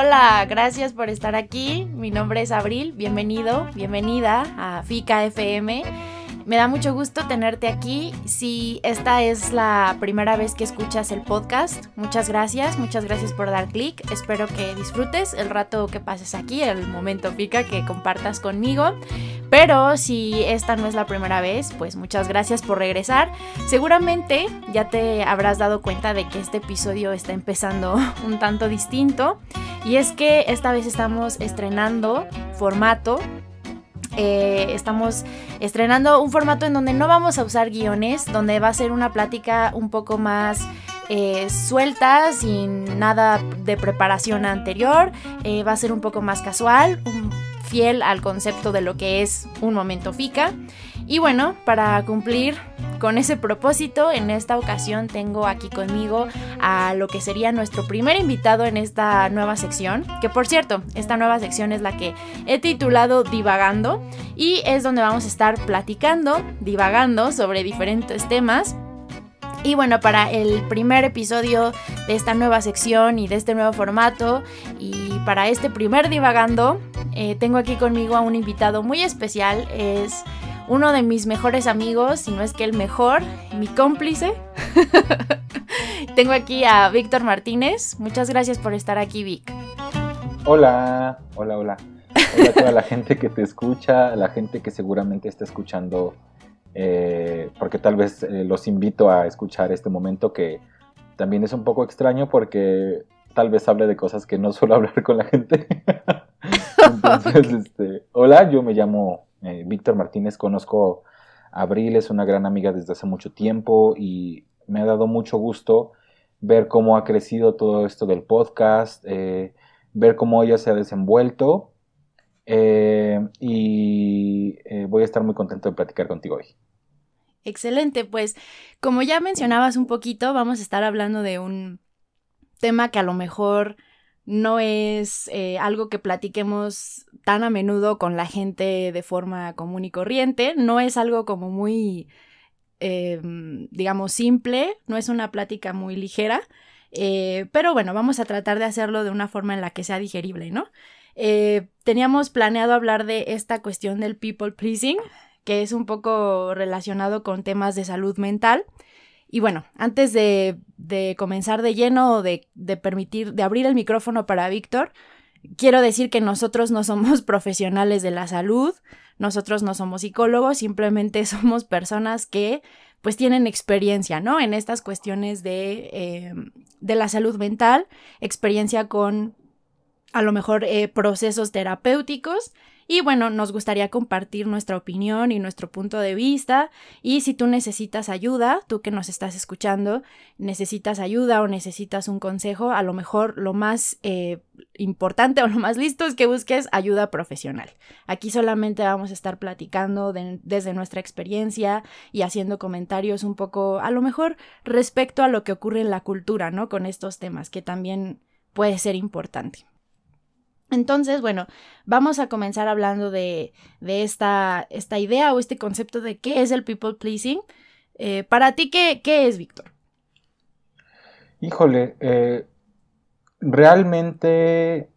Hola, gracias por estar aquí. Mi nombre es Abril. Bienvenido, bienvenida a FICA FM. Me da mucho gusto tenerte aquí. Si esta es la primera vez que escuchas el podcast, muchas gracias, muchas gracias por dar clic. Espero que disfrutes el rato que pases aquí, el momento pica que compartas conmigo. Pero si esta no es la primera vez, pues muchas gracias por regresar. Seguramente ya te habrás dado cuenta de que este episodio está empezando un tanto distinto. Y es que esta vez estamos estrenando formato eh, estamos estrenando un formato en donde no vamos a usar guiones, donde va a ser una plática un poco más eh, suelta, sin nada de preparación anterior, eh, va a ser un poco más casual, fiel al concepto de lo que es un momento FICA. Y bueno, para cumplir con ese propósito, en esta ocasión tengo aquí conmigo a lo que sería nuestro primer invitado en esta nueva sección, que por cierto, esta nueva sección es la que he titulado Divagando y es donde vamos a estar platicando, divagando sobre diferentes temas. Y bueno, para el primer episodio de esta nueva sección y de este nuevo formato y para este primer divagando, eh, tengo aquí conmigo a un invitado muy especial, es uno de mis mejores amigos, si no es que el mejor, mi cómplice. Tengo aquí a Víctor Martínez. Muchas gracias por estar aquí, Vic. Hola, hola, hola. Hola a toda la gente que te escucha, la gente que seguramente está escuchando, eh, porque tal vez eh, los invito a escuchar este momento que también es un poco extraño porque tal vez hable de cosas que no suelo hablar con la gente. Entonces, este, hola, yo me llamo eh, Víctor Martínez, conozco a Abril, es una gran amiga desde hace mucho tiempo y me ha dado mucho gusto ver cómo ha crecido todo esto del podcast, eh, ver cómo ella se ha desenvuelto eh, y voy a estar muy contento de platicar contigo hoy. Excelente, pues como ya mencionabas un poquito, vamos a estar hablando de un tema que a lo mejor no es eh, algo que platiquemos tan a menudo con la gente de forma común y corriente, no es algo como muy, em, digamos, simple, no es una plática muy ligera, eh, pero bueno, vamos a tratar de hacerlo de una forma en la que sea digerible, ¿no? Eh, teníamos planeado hablar de esta cuestión del people pleasing, que es un poco relacionado con temas de salud mental. Y bueno, antes de, comenzar de lleno o de, permitir, de abrir el micrófono para Víctor, quiero decir que nosotros no somos profesionales de la salud, nosotros no somos psicólogos, simplemente somos personas que pues tienen experiencia, ¿no? En estas cuestiones de, eh, de la salud mental, experiencia con a lo mejor eh, procesos terapéuticos y bueno, nos gustaría compartir nuestra opinión y nuestro punto de vista. Y si tú necesitas ayuda, tú que nos estás escuchando, necesitas ayuda o necesitas un consejo, a lo mejor lo más eh, importante o lo más listo es que busques ayuda profesional. Aquí solamente vamos a estar platicando desde nuestra experiencia y haciendo comentarios un poco, a lo mejor, respecto a lo que ocurre en la cultura, ¿no? Con estos temas, que también puede ser importante. Entonces, bueno, vamos a comenzar hablando de, esta, idea o este concepto de qué es el people pleasing. Eh, para ti, ¿qué, es, Víctor? Híjole, eh, realmente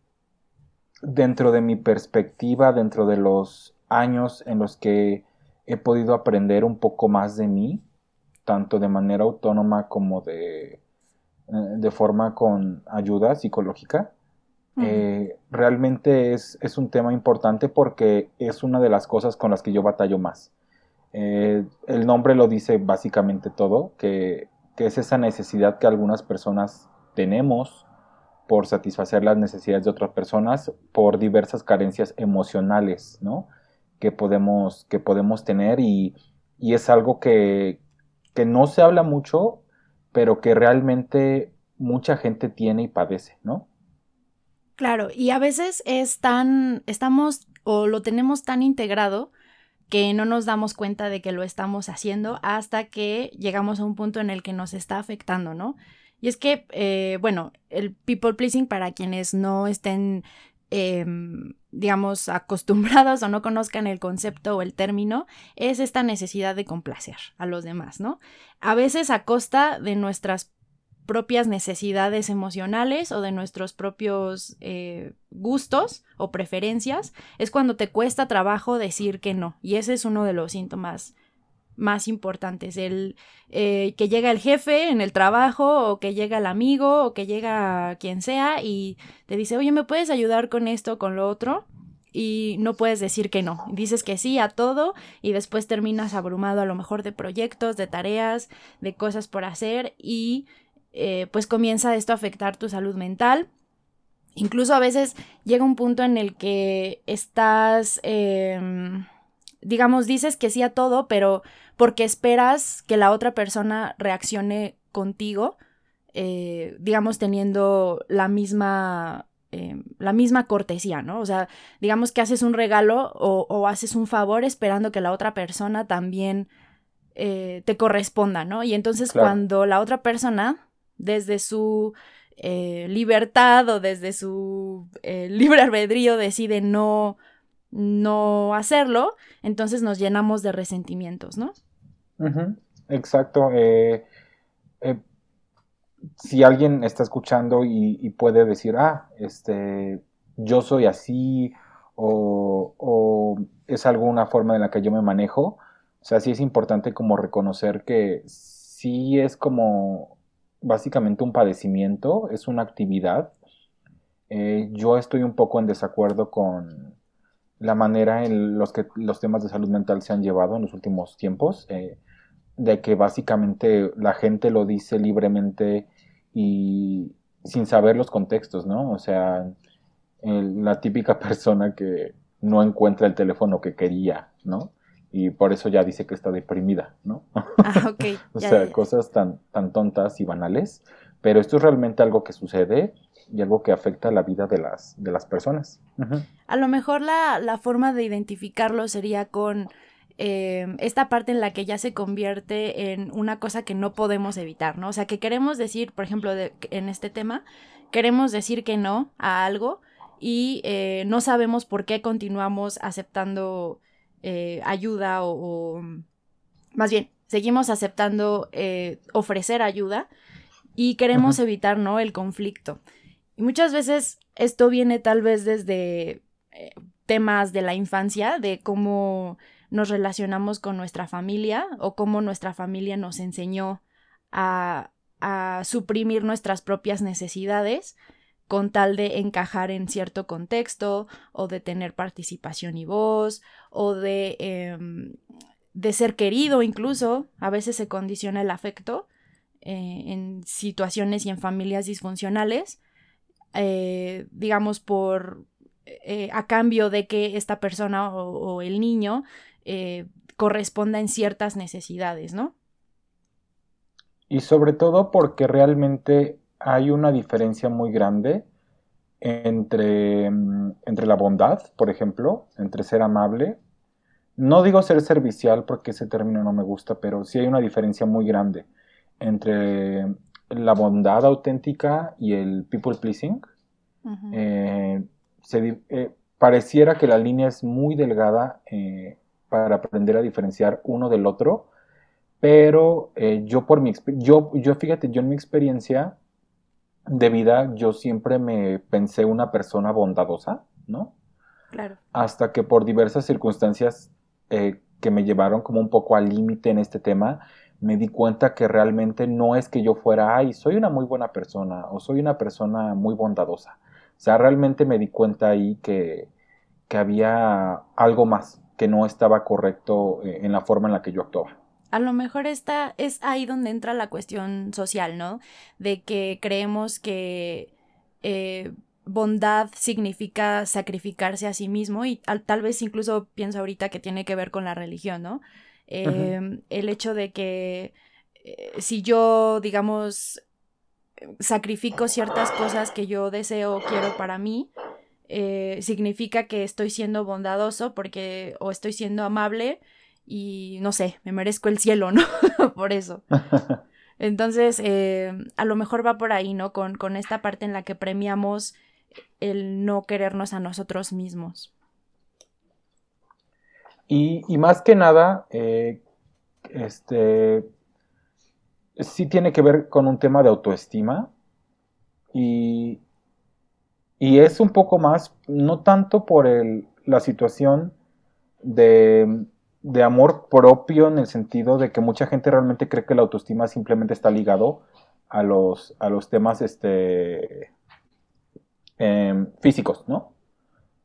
dentro de mi perspectiva, dentro de los años en los que he podido aprender un poco más de mí, tanto de manera autónoma como de, eh, de forma con ayuda psicológica, eh, realmente es, un tema importante porque es una de las cosas con las que yo batallo más. Eh, el nombre lo dice básicamente todo, que, es esa necesidad que algunas personas tenemos por satisfacer las necesidades de otras personas por diversas carencias emocionales, ¿no? Que podemos, que podemos tener y, es algo que, que no se habla mucho, pero que realmente mucha gente tiene y padece, ¿no? Claro, y a veces es tan, estamos o lo tenemos tan integrado que no nos damos cuenta de que lo estamos haciendo hasta que llegamos a un punto en el que nos está afectando, ¿no? Y es que, eh, bueno, el people pleasing para quienes no estén, em, digamos, acostumbrados o no conozcan el concepto o el término, es esta necesidad de complacer a los demás, ¿no? A veces a costa de nuestras propias necesidades emocionales o de nuestros propios eh, gustos o preferencias, es cuando te cuesta trabajo decir que no. Y ese es uno de los síntomas más importantes. El eh, que llega el jefe en el trabajo, o que llega el amigo, o que llega quien sea, y te dice, oye, ¿me puedes ayudar con esto, con lo otro? y no puedes decir que no. Dices que sí a todo y después terminas abrumado a lo mejor de proyectos, de tareas, de cosas por hacer y eh, pues comienza esto a afectar tu salud mental. Incluso a veces llega un punto en el que estás, em, digamos, dices que sí a todo, pero porque esperas que la otra persona reaccione contigo, eh, digamos, teniendo la misma Em, la misma cortesía, ¿no? O sea, digamos que haces un regalo o, haces un favor esperando que la otra persona también eh, te corresponda, ¿no? Y entonces cuando la otra persona, desde su eh, libertad o desde su eh, libre albedrío decide no, no hacerlo, entonces nos llenamos de resentimientos, ¿no? Exacto si alguien está escuchando y, puede decir, ah, este, yo soy así, o, es alguna forma en la que yo me manejo, o sea, sí es importante como reconocer que sí es como básicamente un padecimiento, es una actividad. Eh, yo estoy un poco en desacuerdo con la manera en los que los temas de salud mental se han llevado en los últimos tiempos. Eh, de que básicamente la gente lo dice libremente y sin saber los contextos, ¿no? O sea, la típica persona que no encuentra el teléfono que quería, ¿no? Y por eso ya dice que está deprimida, ¿no? Ah, ok. o sea, cosas tan, tan tontas y banales, pero esto es realmente algo que sucede y algo que afecta la vida de las, de las personas. A lo mejor la, la forma de identificarlo sería con eh, esta parte en la que ya se convierte en una cosa que no podemos evitar, ¿no? O sea, que queremos decir, por ejemplo, en este tema, queremos decir que no a algo y eh, no sabemos por qué continuamos aceptando eh, ayuda o, más bien, seguimos aceptando ofrecer ayuda y queremos evitar, ¿no? El conflicto. Y muchas veces esto viene tal vez desde temas de la infancia, de cómo nos relacionamos con nuestra familia o cómo nuestra familia nos enseñó a, a suprimir nuestras propias necesidades con tal de encajar en cierto contexto o de tener participación y voz o de, em, de ser querido incluso. A veces se condiciona el afecto eh, en situaciones y en familias disfuncionales, eh, digamos por eh, a cambio de que esta persona o el niño corresponda en ciertas necesidades, ¿no? Y sobre todo porque realmente hay una diferencia muy grande entre, mm, entre la bondad, por ejemplo, entre ser amable. No digo ser servicial porque ese término no me gusta, pero sí hay una diferencia muy grande entre la bondad auténtica y el people pleasing. Eh, eh, pareciera que la línea es muy delgada para aprender a diferenciar uno del otro, pero eh, yo por mi yo, yo fíjate, yo en mi experiencia de vida, yo siempre me pensé una persona bondadosa, ¿no? Claro. Hasta que por diversas circunstancias eh, que me llevaron como un poco al límite en este tema, me di cuenta que realmente no es que yo fuera, ay, soy una muy buena persona o soy una persona muy bondadosa. O sea, realmente me di cuenta ahí que, que había algo más, que no estaba correcto eh, en la forma en la que yo actuaba. A lo mejor esta es ahí donde entra la cuestión social, ¿no? De que creemos que eh, bondad significa sacrificarse a sí mismo y tal vez incluso pienso ahorita que tiene que ver con la religión, ¿no? Em, el hecho de que eh, si yo, digamos, sacrifico ciertas cosas que yo deseo o quiero para mí, eh, significa que estoy siendo bondadoso porque o estoy siendo amable y no sé, me merezco el cielo, ¿no? por eso. Entonces, eh, a lo mejor va por ahí, ¿no? Con, con esta parte en la que premiamos el no querernos a nosotros mismos. Y, más que nada, eh, este, sí tiene que ver con un tema de autoestima y, y es un poco más, no tanto por el, la situación de, de, amor propio en el sentido de que mucha gente realmente cree que la autoestima simplemente está ligado a los, a los temas este, em, físicos, ¿no?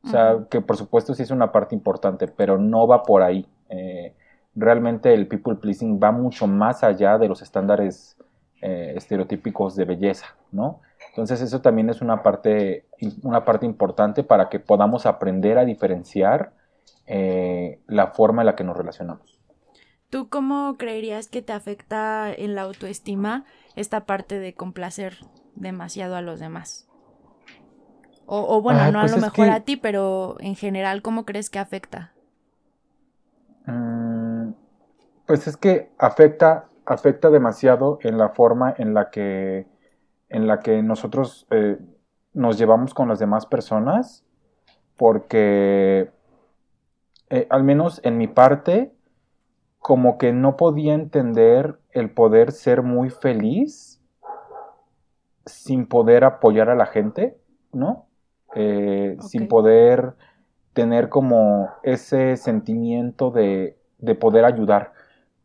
O sea, que por supuesto sí es una parte importante, pero no va por ahí. Eh, realmente el people pleasing va mucho más allá de los estándares eh, estereotípicos de belleza, ¿no? Entonces eso también es una parte, una parte importante para que podamos aprender a diferenciar eh, la forma en la que nos relacionamos. ¿Tú cómo creerías que te afecta en la autoestima esta parte de complacer demasiado a los demás? O, bueno, no a pues lo mejor a ti, pero en general, ¿cómo crees que afecta? Mm, pues es que afecta, afecta demasiado en la forma en la que, en la que nosotros eh, nos llevamos con las demás personas, porque eh, al menos en mi parte, como que no podía entender el poder ser muy feliz sin poder apoyar a la gente, ¿no? Eh, sin poder tener como ese sentimiento de, de, poder ayudar.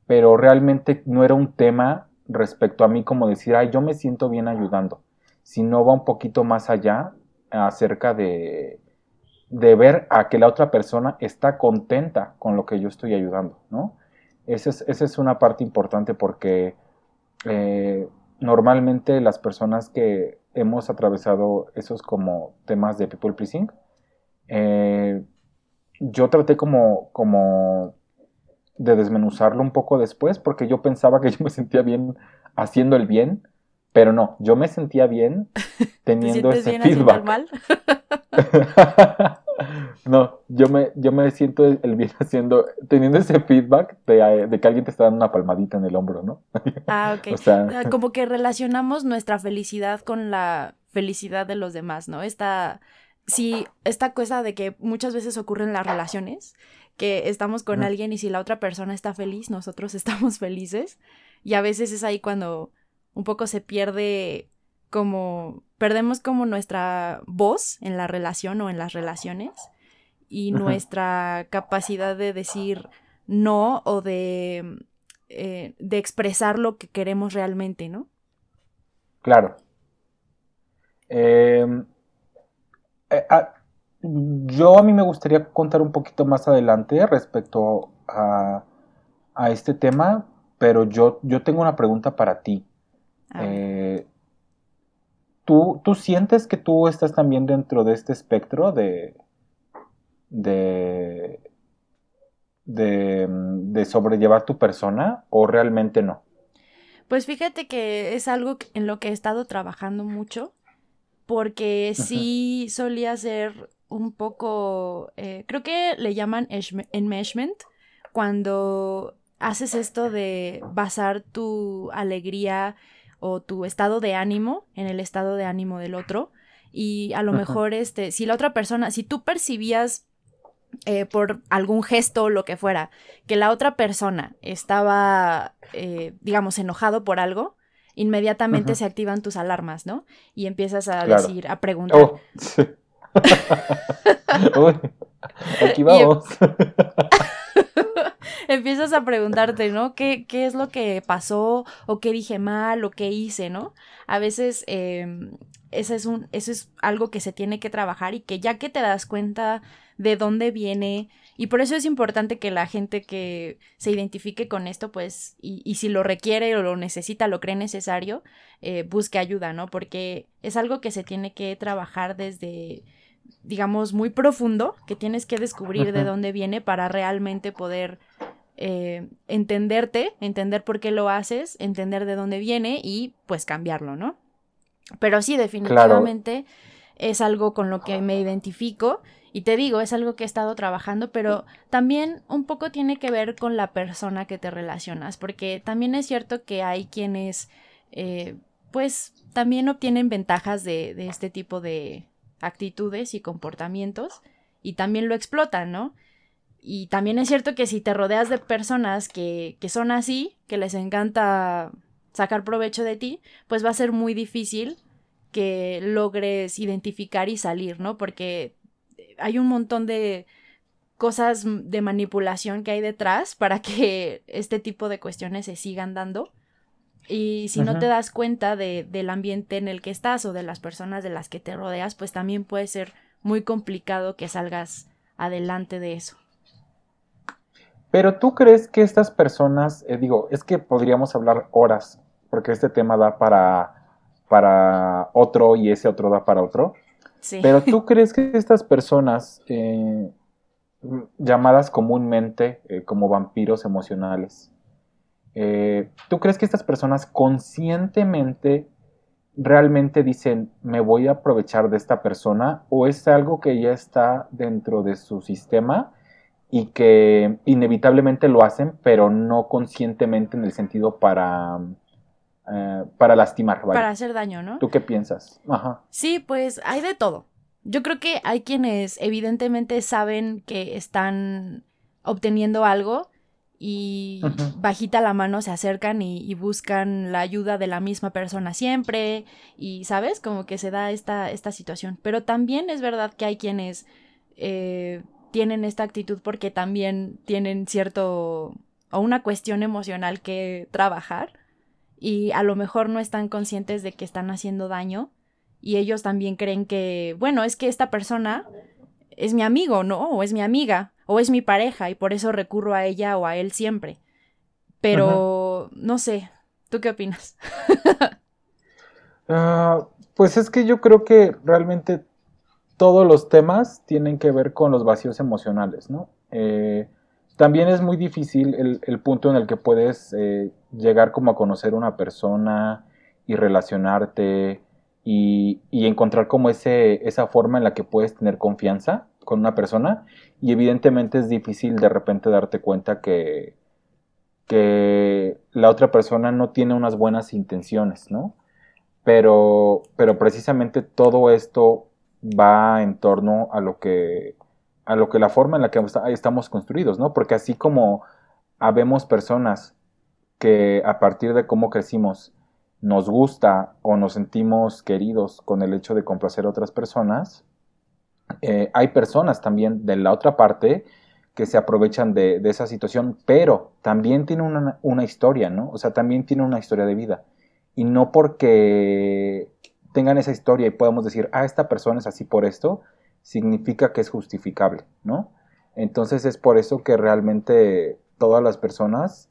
Pero realmente no era un tema respecto a mí como decir, ay, yo me siento bien ayudando, sino va un poquito más allá acerca de, de ver a que la otra persona está contenta con lo que yo estoy ayudando, ¿no? Esa es, esa es una parte importante porque eh, normalmente las personas que hemos atravesado esos como temas de people pleasing, eh, yo traté como, como de desmenuzarlo un poco después porque yo pensaba que yo me sentía bien haciendo el bien, pero no, yo me sentía bien teniendo ese feedback. Mal? no, yo me, yo me siento el bien haciendo, teniendo ese feedback de, de, que alguien te está dando una palmadita en el hombro, ¿no? Ah, ok. o sea, como que relacionamos nuestra felicidad con la felicidad de los demás, ¿no? Esta, sí, esta cosa de que muchas veces ocurre en las relaciones, que estamos con alguien y si la otra persona está feliz, nosotros estamos felices. Y a veces es ahí cuando un poco se pierde como perdemos como nuestra voz en la relación o en las relaciones y nuestra capacidad de decir no o de, eh, de expresar lo que queremos realmente, ¿no? Claro. Em, eh, ah, yo a mí me gustaría contar un poquito más adelante respecto a, a este tema, pero yo, yo tengo una pregunta para ti. Eh, ¿tú, sientes que tú estás también dentro de este espectro de, de, de, sobrellevar tu persona o realmente no? Pues fíjate que es algo en lo que he estado trabajando mucho, porque sí solía ser un poco, eh, creo que le llaman enmeshment, cuando haces esto de basar tu alegría o tu estado de ánimo en el estado de ánimo del otro. Y a lo mejor, este, si la otra persona, si tú percibías eh, por algún gesto o lo que fuera, que la otra persona estaba, eh, digamos, enojado por algo, inmediatamente se activan tus alarmas, ¿no? Y empiezas a decir, a preguntar. Oh, aquí vamos. empiezas a preguntarte, ¿no? ¿Qué, ¿Qué es lo que pasó? ¿O qué dije mal? ¿O qué hice? ¿No? A veces eh, eso, es un, eso es algo que se tiene que trabajar y que ya que te das cuenta de dónde viene, y por eso es importante que la gente que se identifique con esto, pues, y, y si lo requiere o lo necesita, lo cree necesario, eh, busque ayuda, ¿no? Porque es algo que se tiene que trabajar desde digamos, muy profundo que tienes que descubrir de dónde viene para realmente poder eh, entenderte, entender por qué lo haces, entender de dónde viene y pues cambiarlo, ¿no? Pero sí, definitivamente es algo con lo que me identifico y te digo, es algo que he estado trabajando, pero también un poco tiene que ver con la persona que te relacionas, porque también es cierto que hay quienes, eh, pues, también obtienen ventajas de, de este tipo de, actitudes y comportamientos y también lo explotan, ¿no? Y también es cierto que si te rodeas de personas que, que son así, que les encanta sacar provecho de ti, pues va a ser muy difícil que logres identificar y salir, ¿no? Porque hay un montón de cosas de manipulación que hay detrás para que este tipo de cuestiones se sigan dando. Y si no te das cuenta de, del ambiente en el que estás o de las personas de las que te rodeas, pues también puede ser muy complicado que salgas adelante de eso. Pero tú crees que estas personas, eh, digo, es que podríamos hablar horas, porque este tema da para, para otro y ese otro da para otro. Sí. Pero tú crees que estas personas, eh, llamadas comúnmente eh, como vampiros emocionales, ¿tú crees que estas personas conscientemente realmente dicen, me voy a aprovechar de esta persona o es algo que ya está dentro de su sistema y que inevitablemente lo hacen, pero no conscientemente en el sentido para, eh, para lastimar. Para hacer daño, ¿no? ¿Tú qué piensas? Ajá. Sí, pues hay de todo. Yo creo que hay quienes evidentemente saben que están obteniendo algo y bajita la mano se acercan y, buscan la ayuda de la misma persona siempre y, ¿sabes? Como que se da esta, esta situación. Pero también es verdad que hay quienes eh, tienen esta actitud porque también tienen cierto o una cuestión emocional que trabajar y a lo mejor no están conscientes de que están haciendo daño y ellos también creen que, bueno, es que esta persona es mi amigo, ¿no? O es mi amiga o es mi pareja y por eso recurro a ella o a él siempre. Pero no sé, ¿tú qué opinas? Ah, pues es que yo creo que realmente todos los temas tienen que ver con los vacíos emocionales, ¿no? Eh, también es muy difícil el, punto en el que puedes eh, llegar como a conocer una persona y relacionarte y, encontrar como ese, esa forma en la que puedes tener confianza con una persona y evidentemente es difícil de repente darte cuenta que, que la otra persona no tiene unas buenas intenciones, ¿no? Pero, pero precisamente todo esto va en torno a lo que a lo que la forma en la que estamos construidos, ¿no? Porque así como habemos personas que a partir de cómo crecimos nos gusta o nos sentimos queridos con el hecho de complacer a otras personas, eh, hay personas también de la otra parte que se aprovechan de, esa situación, pero también tiene una, historia, ¿no? O sea, también tiene una historia de vida. Y no porque tengan esa historia y podamos decir, ah, esta persona es así por esto, significa que es justificable, ¿no? Entonces es por eso que realmente todas las personas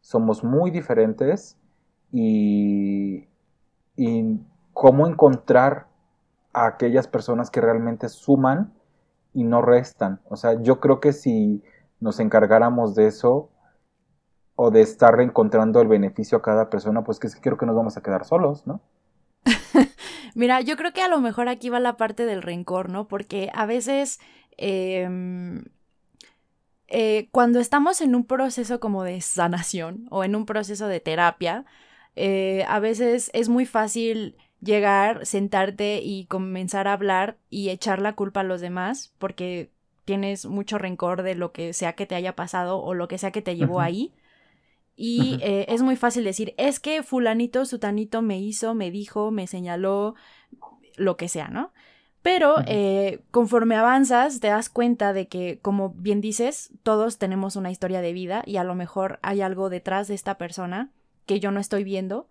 somos muy diferentes y, y cómo encontrar a aquellas personas que realmente suman y no restan. O sea, yo creo que si nos encargáramos de eso o de estar reencontrando el beneficio a cada persona, pues que creo que nos vamos a quedar solos, ¿no? Mira, yo creo que a lo mejor aquí va la parte del rencor, ¿no? Porque a veces em, eh, cuando estamos en un proceso como de sanación o en un proceso de terapia, eh, a veces es muy fácil llegar, sentarte y comenzar a hablar y echar la culpa a los demás porque tienes mucho rencor de lo que sea que te haya pasado o lo que sea que te llevó ahí. Y eh, es muy fácil decir, es que fulanito, sutanito me hizo, me dijo, me señaló, lo que sea, ¿no? Pero eh, conforme avanzas, te das cuenta de que, como bien dices, todos tenemos una historia de vida y a lo mejor hay algo detrás de esta persona que yo no estoy viendo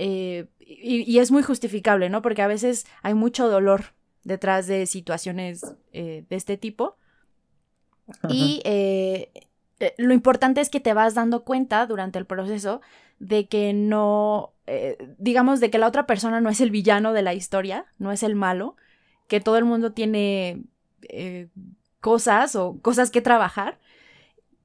eh, y, es muy justificable, ¿no? Porque a veces hay mucho dolor detrás de situaciones eh, de este tipo. Y eh, lo importante es que te vas dando cuenta durante el proceso de que no, digamos, de que la otra persona no es el villano de la historia, no es el malo, que todo el mundo tiene cosas o cosas que trabajar.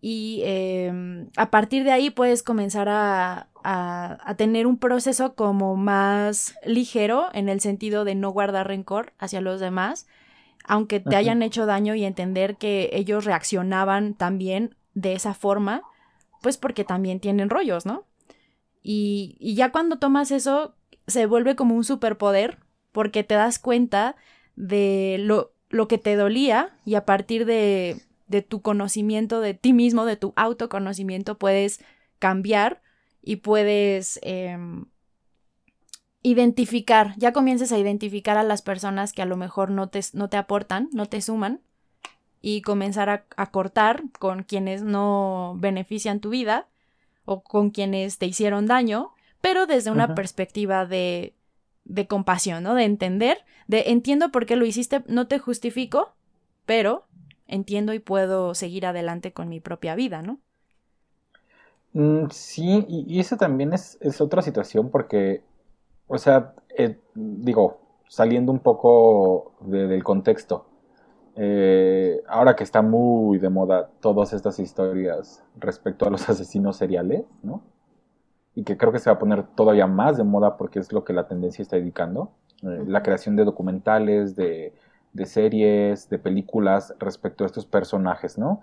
Y em, a partir de ahí puedes comenzar a, a, tener un proceso como más ligero en el sentido de no guardar rencor hacia los demás, aunque te hayan hecho daño y entender que ellos reaccionaban también de esa forma, pues porque también tienen rollos, ¿no? Y, y ya cuando tomas eso, se vuelve como un superpoder porque te das cuenta de lo, lo que te dolía y a partir de, de tu conocimiento de ti mismo, de tu autoconocimiento, puedes cambiar y puedes em, identificar, ya comiences a identificar a las personas que a lo mejor no te, no te aportan, no te suman, y comenzar a, cortar con quienes no benefician tu vida o con quienes te hicieron daño, pero desde una perspectiva de, de compasión, ¿no? De entender, de entiendo por qué lo hiciste, no te justifico, pero entiendo y puedo seguir adelante con mi propia vida, ¿no? Mm, sí, y, eso también es, es, otra situación porque, o sea, eh, digo, saliendo un poco del contexto, eh, ahora que está muy de moda todas estas historias respecto a los asesinos seriales, ¿no? Y que creo que se va a poner todavía más de moda porque es lo que la tendencia está dedicando. Eh, la creación de documentales, de, series, de películas respecto a estos personajes, ¿no?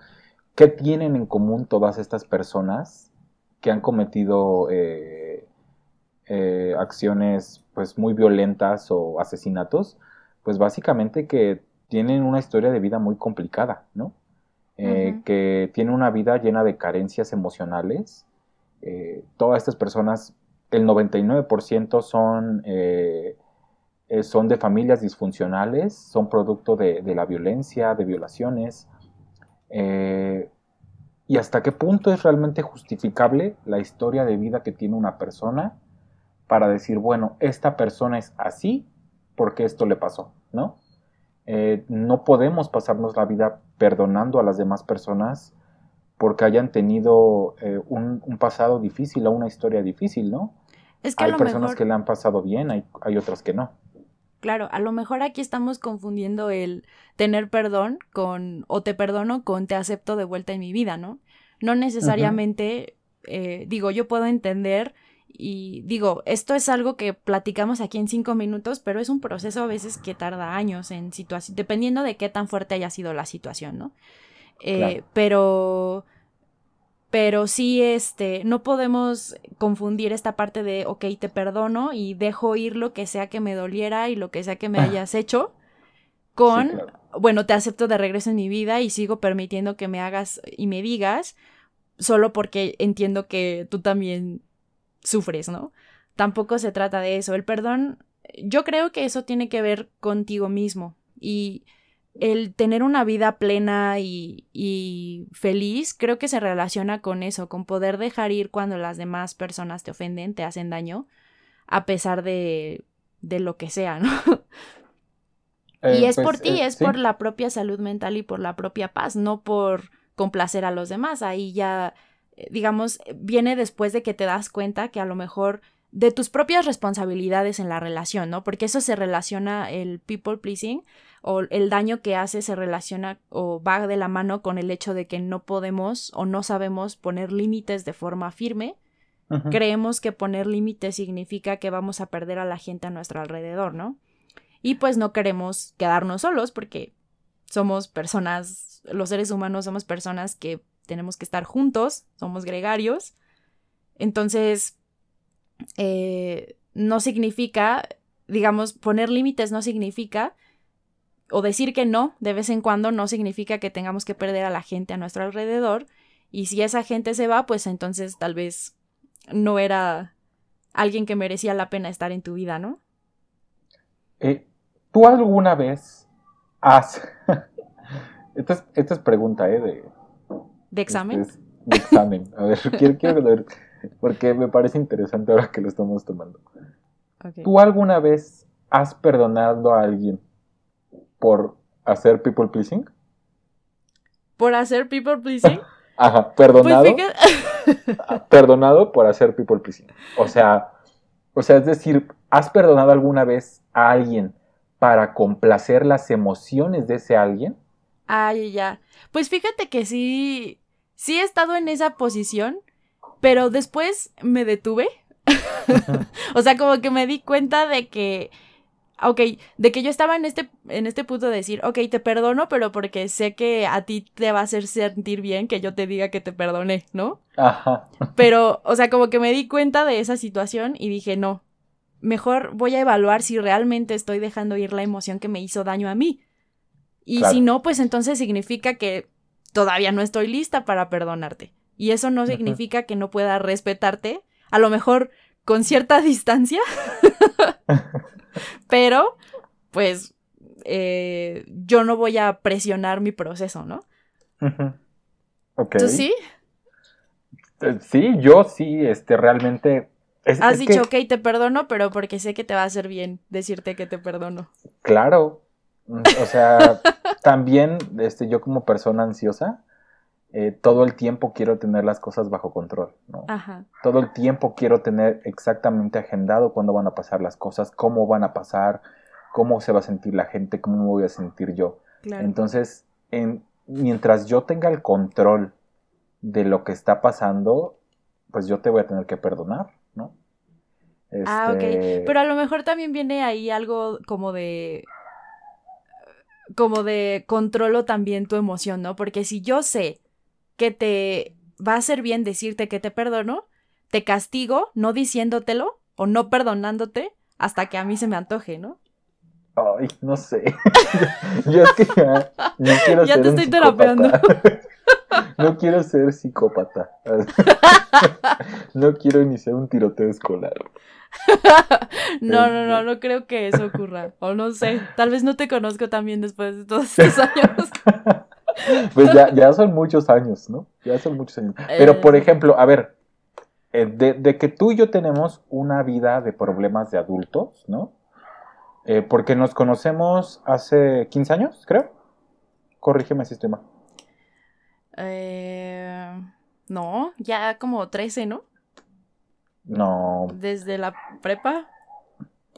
¿Qué tienen en común todas estas personas que han cometido eh, acciones pues muy violentas o asesinatos? Pues básicamente que tienen una historia de vida muy complicada, ¿no? Eh, que tienen una vida llena de carencias emocionales. Eh, todas estas personas, el 99% son, eh, son de familias disfuncionales, son producto de, de la violencia, de violaciones. ¿Y hasta qué punto es realmente justificable la historia de vida que tiene una persona para decir, bueno, esta persona es así porque esto le pasó, ¿no? Eh, no podemos pasarnos la vida perdonando a las demás personas porque hayan tenido eh, un, pasado difícil o una historia difícil, ¿no? Es que hay personas que le han pasado bien, hay, hay otras que no. Claro, a lo mejor aquí estamos confundiendo el tener perdón con o te perdono con te acepto de vuelta en mi vida, ¿no? No necesariamente, eh, digo, yo puedo entender y digo, esto es algo que platicamos aquí en cinco minutos, pero es un proceso a veces que tarda años en situación, dependiendo de qué tan fuerte haya sido la situación, ¿no? Eh, pero, pero sí, este, no podemos confundir esta parte de, ok, te perdono y dejo ir lo que sea que me doliera y lo que sea que me hayas hecho, con, bueno, te acepto de regreso en mi vida y sigo permitiendo que me hagas y me digas, solo porque entiendo que tú también sufres, ¿no? Tampoco se trata de eso. El perdón, yo creo que eso tiene que ver contigo mismo y el tener una vida plena y, y, feliz, creo que se relaciona con eso, con poder dejar ir cuando las demás personas te ofenden, te hacen daño, a pesar de, de lo que sea, ¿no? y eh, es por pues, ti, eh, es por la propia salud mental y por la propia paz, no por complacer a los demás. Ahí ya eh, digamos, viene después de que te das cuenta que a lo mejor de tus propias responsabilidades en la relación, ¿no? Porque eso se relaciona el people pleasing o el daño que hace se relaciona o va de la mano con el hecho de que no podemos o no sabemos poner límites de forma firme. Creemos que poner límites significa que vamos a perder a la gente a nuestro alrededor, ¿no? Y pues no queremos quedarnos solos porque somos personas, los seres humanos somos personas que tenemos que estar juntos, somos gregarios. Entonces, eh, no significa, digamos, poner límites no significa, o decir que no de vez en cuando no significa que tengamos que perder a la gente a nuestro alrededor. Y si esa gente se va, pues entonces tal vez no era alguien que merecía la pena estar en tu vida, ¿no? Eh, ¿Tú alguna vez has... esta, es, pregunta, ¿eh? De, ¿De examen? de examen. A ver, quiero, quiero ver, porque me parece interesante ahora que lo estamos tomando. ¿Tú alguna vez has perdonado a alguien por hacer people pleasing? ¿Por hacer people pleasing? Ajá, perdonado. Pues perdonado por hacer people pleasing. O sea, o sea, es decir, ¿has perdonado alguna vez a alguien para complacer las emociones de ese alguien? Ay, ya. Pues fíjate que sí, sí he estado en esa posición, pero después me detuve. o sea, como que me di cuenta de que, ok, de que yo estaba en este, en este punto de decir, ok, te perdono, pero porque sé que a ti te va a hacer sentir bien que yo te diga que te perdoné, ¿no? Ajá. Pero, o sea, como que me di cuenta de esa situación y dije, no, mejor voy a evaluar si realmente estoy dejando ir la emoción que me hizo daño a mí. Y si no, pues entonces significa que todavía no estoy lista para perdonarte. Y eso no significa que no pueda respetarte a lo mejor con cierta distancia, pero pues eh, yo no voy a presionar mi proceso, ¿no? ¿Tú sí? Eh, sí, yo sí, este, realmente... Has dicho, ok, te perdono, pero porque sé que te va a hacer bien decirte que te perdono. Claro, o sea, también este, yo como persona ansiosa, eh, todo el tiempo quiero tener las cosas bajo control, ¿no? Ajá. Todo el tiempo quiero tener exactamente agendado cuándo van a pasar las cosas, cómo van a pasar, cómo se va a sentir la gente, cómo me voy a sentir yo. Entonces, en, mientras yo tenga el control de lo que está pasando, pues yo te voy a tener que perdonar, ¿no? Ah, ok. Este Pero a lo mejor también viene ahí algo como de como de controlo también tu emoción, ¿no? Porque si yo sé que te va a ser bien decirte que te perdono, te castigo no diciéndotelo o no perdonándote hasta que a mí se me antoje, ¿no? Ay, no sé. yo es que ya no quiero ya te estoy terapeando. no quiero ser psicópata. no quiero iniciar un tiroteo escolar. no, no, no, no creo que eso ocurra. O no sé, tal vez no te conozco también después de todos estos años. pues ya, ya son muchos años, ¿no? Ya son muchos años. Pero, por eh. ejemplo, a ver, eh, de, de, que tú y yo tenemos una vida de problemas de adultos, ¿no? Eh, porque nos conocemos hace 15 años, creo. Corrígeme si estoy mal. Eh, no, ya como 13, ¿no? No. ¿Desde la prepa?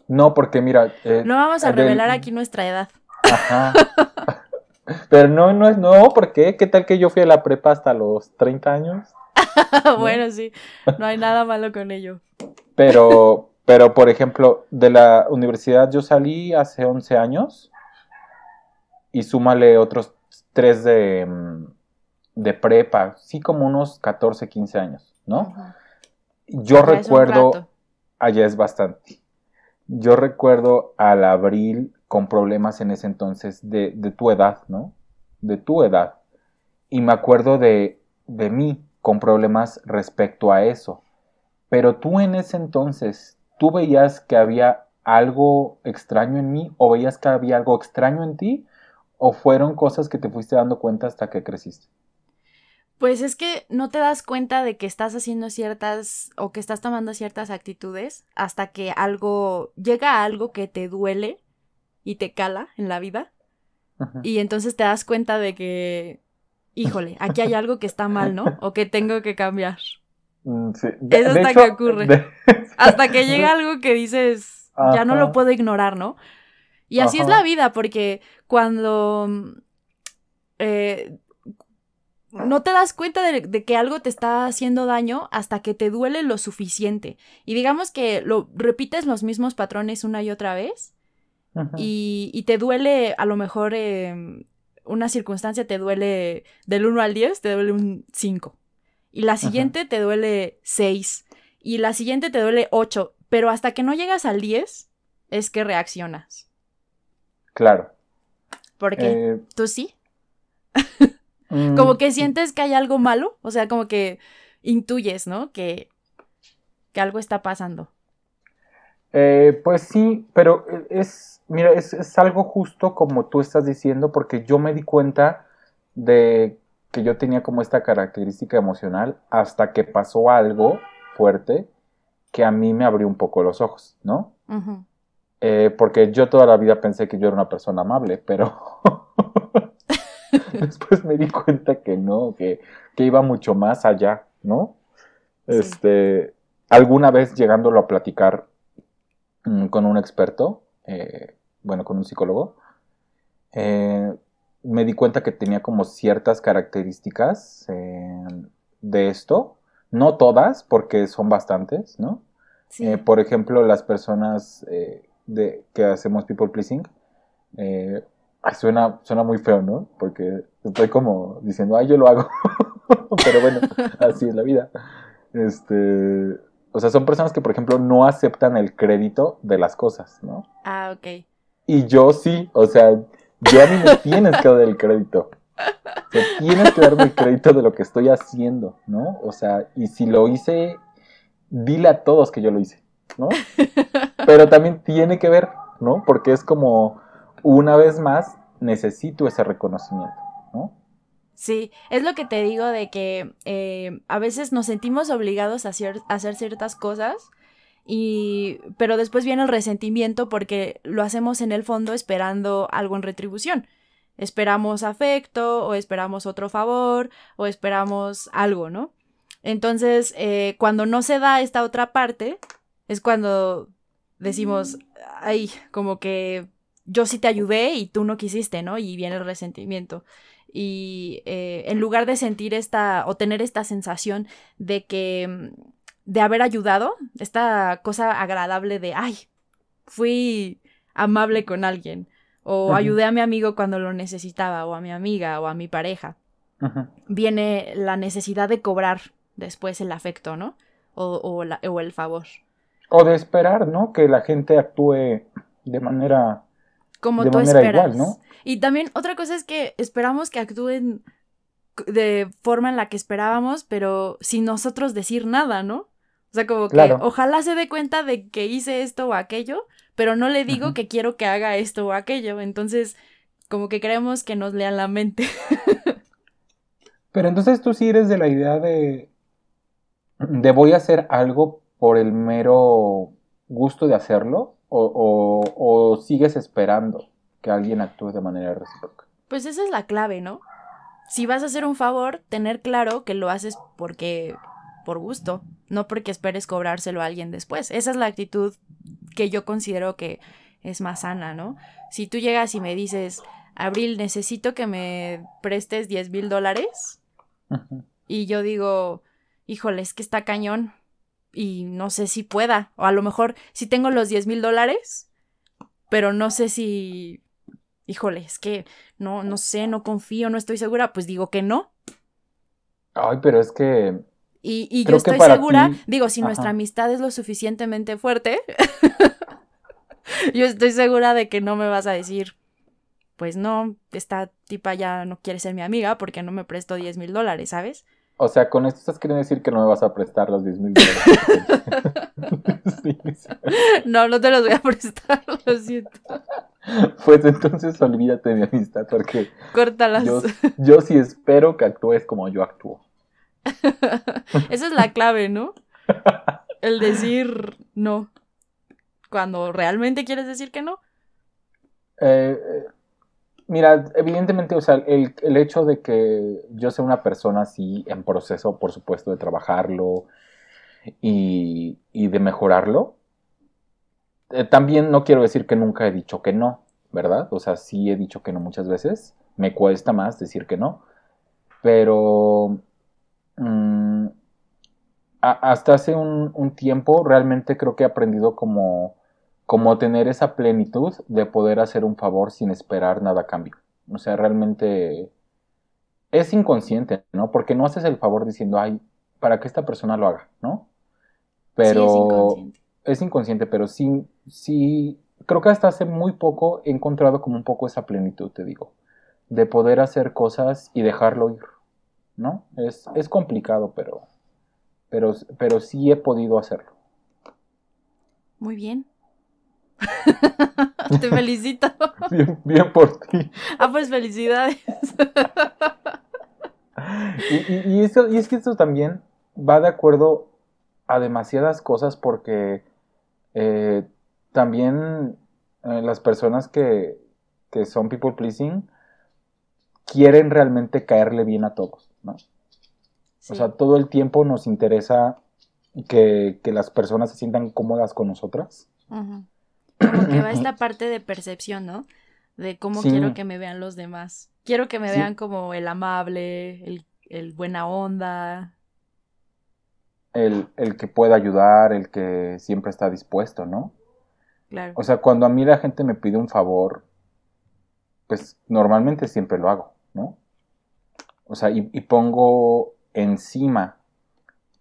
No, porque mira. Eh, no vamos a revelar aquí nuestra edad. Ajá. Pero no, no es, no, ¿por qué? ¿Qué tal que yo fui a la prepa hasta los 30 años? bueno, sí, no hay nada malo con ello. Pero, pero, por ejemplo, de la universidad yo salí hace 11 años y súmale otros 3 de, mm, de prepa, sí como unos 14, 15 años, ¿no? Yo recuerdo, allá es bastante. Yo recuerdo al abril con problemas en ese entonces de, tu edad, ¿no? De tu edad. Y me acuerdo de, de mí con problemas respecto a eso. Pero tú en ese entonces ¿tú veías que había algo extraño en mí o veías que había algo extraño en ti o fueron cosas que te fuiste dando cuenta hasta que creciste? Pues es que no te das cuenta de que estás haciendo ciertas o que estás tomando ciertas actitudes hasta que algo llega algo que te duele y te cala en la vida. Y entonces te das cuenta de que, híjole, aquí hay algo que está mal, ¿no? O que tengo que cambiar. Mm, es hasta que ocurre. Hasta que llega algo que dices, ya no lo puedo ignorar, ¿no? Y así es la vida, porque cuando eh, no te das cuenta de, que algo te está haciendo daño hasta que te duele lo suficiente. Y digamos que lo repites los mismos patrones una y otra vez. Y, te duele, a lo mejor, em, una circunstancia te duele del 1 al 10, te duele un 5 y la siguiente te duele 6 y la siguiente te duele 8, pero hasta que no llegas al 10 es que reaccionas. Claro. ¿Por qué? Eh, ¿Tú sí? Mm, como que sientes que hay algo malo, o sea, como que intuyes, ¿no? Que, que algo está pasando. Eh, pues sí, pero es, mira, es, es, algo justo como tú estás diciendo, porque yo me di cuenta de que yo tenía como esta característica emocional hasta que pasó algo fuerte que a mí me abrió un poco los ojos, ¿no? Eh, porque yo toda la vida pensé que yo era una persona amable, pero después me di cuenta que no, que, iba mucho más allá, ¿no? Este, alguna vez llegándolo a platicar mm, con un experto, eh, bueno, con un psicólogo, eh, me di cuenta que tenía como ciertas características eh, de esto. No todas, porque son bastantes, ¿no? Eh, por ejemplo, las personas eh, de, que hacemos people pleasing, suena, suena muy feo, ¿no? Porque estoy como diciendo, ay, yo lo hago. Pero bueno, así es la vida. Este, o sea, son personas que, por ejemplo, no aceptan el crédito de las cosas, ¿no? Ah, ok. Y yo sí, o sea, ya a mí me tienes que dar el crédito. O tienes que darme el crédito de lo que estoy haciendo, ¿no? O sea, y si lo hice dile a todos que yo lo hice, ¿no? Pero también tiene que ver, ¿no? Porque es como, una vez más, necesito ese reconocimiento, ¿no? Sí, es lo que te digo de que eh, a veces nos sentimos obligados a hacer ciertas cosas y pero después viene el resentimiento porque lo hacemos en el fondo esperando algo en retribución. Esperamos afecto o esperamos otro favor o esperamos algo, ¿no? Entonces, eh, cuando no se da esta otra parte, es cuando decimos, ay, como que yo sí te ayudé y tú no quisiste, ¿no? Y viene el resentimiento. Y eh, en lugar de sentir esta o tener esta sensación de que de haber ayudado, esta cosa agradable de, ay, fui amable con alguien, o ayudé a mi amigo cuando lo necesitaba, o a mi amiga, o a mi pareja. Viene la necesidad de cobrar después el afecto, ¿no? O, o, el favor. O de esperar, ¿no? Que la gente actúe de manera... Como tú esperas. ¿no? Y también otra cosa es que esperamos que actúen de forma en la que esperábamos, pero sin nosotros decir nada, ¿no? O sea, como que ojalá se dé cuenta de que hice esto o aquello, pero no le digo que quiero que haga esto o aquello. Entonces, como que creemos que nos lean la mente. pero entonces tú sí eres de la idea de, de voy a hacer algo por el mero gusto de hacerlo o, o sigues esperando que alguien actúe de manera recíproca. Pues esa es la clave, ¿no? Si vas a hacer un favor, tener claro que lo haces porque por gusto, no porque esperes cobrárselo a alguien después. Esa es la actitud que yo considero que es más sana, ¿no? Si tú llegas y me dices, Abril, necesito que me prestes 10 mil dólares, y yo digo, híjole, es que está cañón, y no sé si pueda, o a lo mejor si tengo los 10 mil dólares, pero no sé si, híjole, es que no, no sé, no confío, no estoy segura, pues digo que no. Ay, pero es que y, yo estoy segura, digo, si nuestra amistad es lo suficientemente fuerte, yo estoy segura de que no me vas a decir, pues no, esta tipa ya no quiere ser mi amiga porque no me prestó 10 mil dólares, ¿sabes? O sea, con esto estás queriendo decir que no me vas a prestar los 10 mil dólares. No, no te los voy a prestar, lo siento. Pues entonces olvídate de mi amistad porque... Córtalas. Yo, yo sí espero que actúes como yo actúo. Esa es la clave, ¿no? El decir no. Cuando realmente quieres decir que no. Eh, mira, evidentemente, o sea, el, hecho de que yo sea una persona así en proceso, por supuesto, de trabajarlo y, de mejorarlo, eh, también no quiero decir que nunca he dicho que no, ¿verdad? O sea, sí he dicho que no muchas veces. Me cuesta más decir que no. Pero Mm, hasta hace un, tiempo realmente creo que he aprendido como, como tener esa plenitud de poder hacer un favor sin esperar nada a cambio. O sea, realmente es inconsciente, ¿no? Porque no haces el favor diciendo, ay, para que esta persona lo haga, ¿no? Pero es, inconsciente. es inconsciente, pero sí, sí, creo que hasta hace muy poco he encontrado como un poco esa plenitud, te digo, de poder hacer cosas y dejarlo ir. ¿no? Es, es complicado, pero, pero, pero sí he podido hacerlo. Muy bien. Te felicito. Bien, bien, por ti. Ah, pues felicidades. y, y, y, y es que esto también va de acuerdo a demasiadas cosas porque eh, también eh, las personas que, que son people pleasing quieren realmente caerle bien a todos. ¿no? O sea, todo el tiempo nos interesa que, las personas se sientan cómodas con nosotras. Como que va esta parte de percepción, ¿no? De cómo quiero que me vean los demás. Quiero que me vean como el amable, el, el buena onda. El, el, que pueda ayudar, el que siempre está dispuesto, ¿no? Claro. O sea, cuando a mí la gente me pide un favor, pues normalmente siempre lo hago, ¿no? O sea, y, pongo encima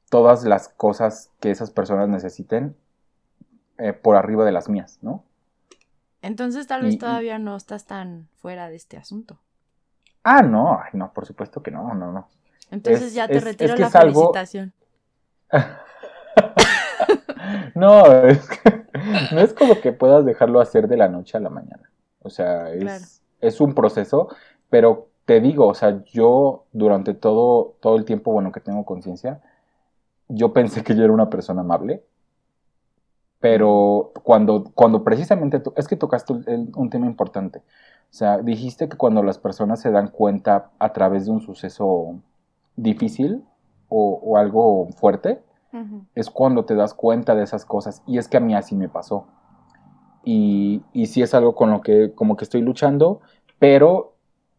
todas las cosas que esas personas necesiten eh, por arriba de las mías, ¿no? Entonces tal vez todavía no estás tan fuera de este asunto. Ah, no, ay, no, por supuesto que no, no, no. Entonces ya te retiro la felicitación. no, es que, no es como que puedas dejarlo hacer de la noche a la mañana. O sea, es, es un proceso, pero te digo, o sea, yo durante todo, todo el tiempo, bueno, que tengo conciencia, yo pensé que yo era una persona amable, pero cuando, cuando precisamente, es que tocaste un tema importante, o sea, dijiste que cuando las personas se dan cuenta a través de un suceso difícil o, algo fuerte, es cuando te das cuenta de esas cosas, y es que a mí así me pasó. Y, y sí es algo con lo que como que estoy luchando, pero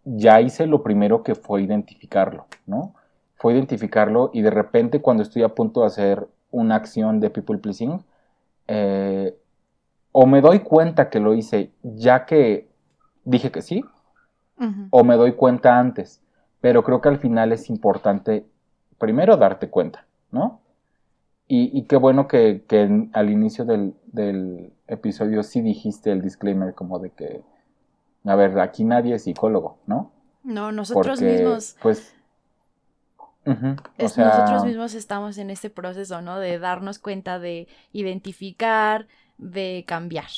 ya hice lo primero que fue identificarlo, ¿no? Fue identificarlo y de repente cuando estoy a punto de hacer una acción de people pleasing, eh, o me doy cuenta que lo hice ya que dije que sí, o me doy cuenta antes. Pero creo que al final es importante primero darte cuenta, ¿no? Y, qué bueno que, al inicio del, del, episodio sí dijiste el disclaimer como de que, a ver, aquí nadie es psicólogo, ¿no? No, nosotros mismos. Pues nosotros mismos estamos en este proceso, ¿no? De darnos cuenta, de identificar, de cambiar.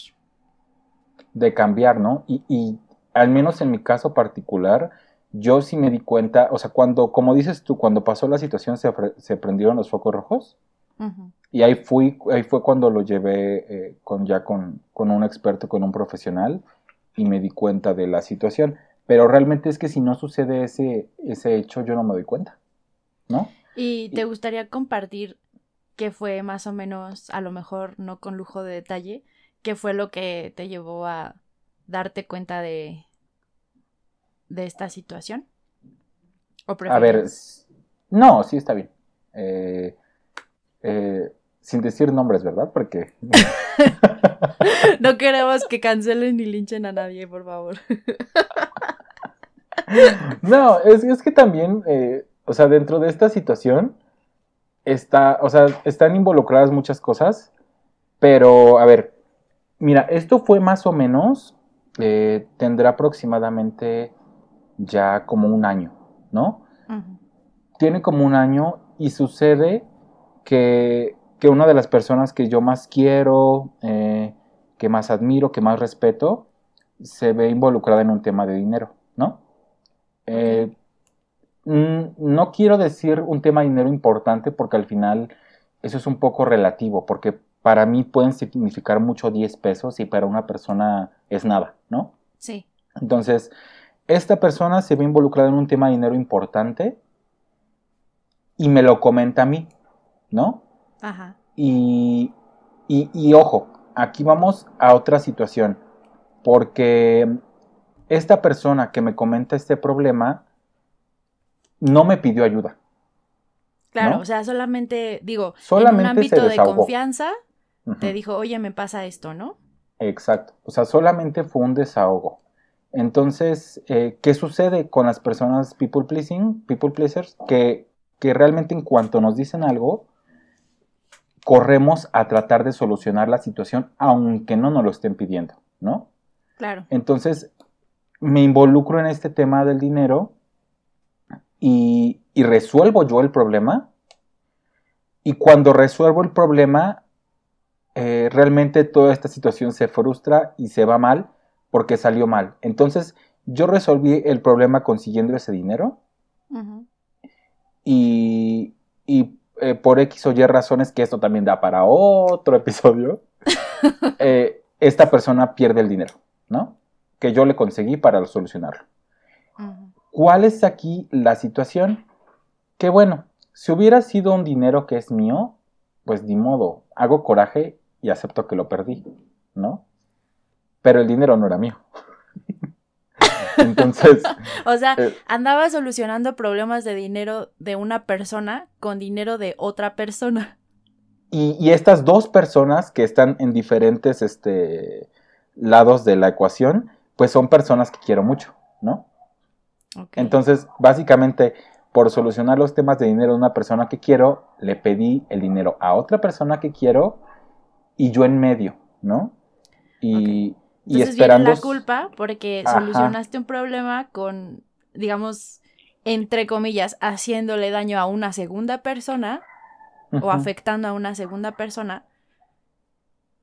De cambiar, ¿no? Y, y, al menos en mi caso particular, yo sí me di cuenta, o sea, cuando, como dices tú, cuando pasó la situación se, se prendieron los focos rojos. Y ahí, fui, ahí fue cuando lo llevé eh, con, ya con, con un experto, con un profesional, y me di cuenta de la situación. Pero realmente es que si no sucede ese, ese hecho, yo no me doy cuenta. ¿No? ¿Y te gustaría compartir qué fue más o menos, a lo mejor no con lujo de detalle, qué fue lo que te llevó a darte cuenta de, de esta situación? ¿O a ver, no, sí está bien. Eh, eh, sin decir nombres, ¿verdad? Porque... no queremos que cancelen ni linchen a nadie, por favor. no, es, es que también eh, o sea, dentro de esta situación está, o sea, están involucradas muchas cosas, pero a ver, mira, esto fue más o menos, eh, tendrá aproximadamente ya como un año, ¿no? Tiene como un año y sucede que, que, una de las personas que yo más quiero, eh, que más admiro, que más respeto, se ve involucrada en un tema de dinero, ¿no? Eh, no quiero decir un tema de dinero importante porque al final eso es un poco relativo, porque para mí pueden significar mucho 10 pesos y para una persona es nada, ¿no? Sí. Entonces, esta persona se ve involucrada en un tema de dinero importante y me lo comenta a mí, ¿no? Ajá. Y, y, y ojo, aquí vamos a otra situación, porque esta persona que me comenta este problema, no me pidió ayuda. Claro, o sea, solamente, digo, en un ámbito de confianza, te dijo, oye, me pasa esto, ¿no? Exacto, o sea, solamente fue un desahogo. Entonces, eh, ¿qué sucede con las personas people pleasing, people pleasers? Que, que realmente en cuanto nos dicen algo, corremos a tratar de solucionar la situación, aunque no nos lo estén pidiendo, ¿no? Claro. Entonces, me involucro en este tema del dinero y, resuelvo yo el problema. Y cuando resuelvo el problema, eh, realmente toda esta situación se frustra y se va mal porque salió mal. Entonces, yo resolví el problema consiguiendo ese dinero. Y, eh, por X o Y razones, que esto también da para otro episodio, eh, esta persona pierde el dinero, ¿no? Que yo le conseguí para solucionarlo. ¿Cuál es aquí la situación? Que bueno, si hubiera sido un dinero que es mío, pues ni modo, hago coraje y acepto que lo perdí, ¿no? Pero el dinero no era mío. Entonces. o sea, eh, andaba solucionando problemas de dinero de una persona con dinero de otra persona. Y, estas dos personas que están en diferentes este, lados de la ecuación, pues son personas que quiero mucho, ¿no? Entonces, básicamente, por solucionar los temas de dinero de una persona que quiero, le pedí el dinero a otra persona que quiero y yo en medio, ¿no? Y, y esperando. la culpa porque solucionaste un problema con, digamos, entre comillas, haciéndole daño a una segunda persona o afectando a una segunda persona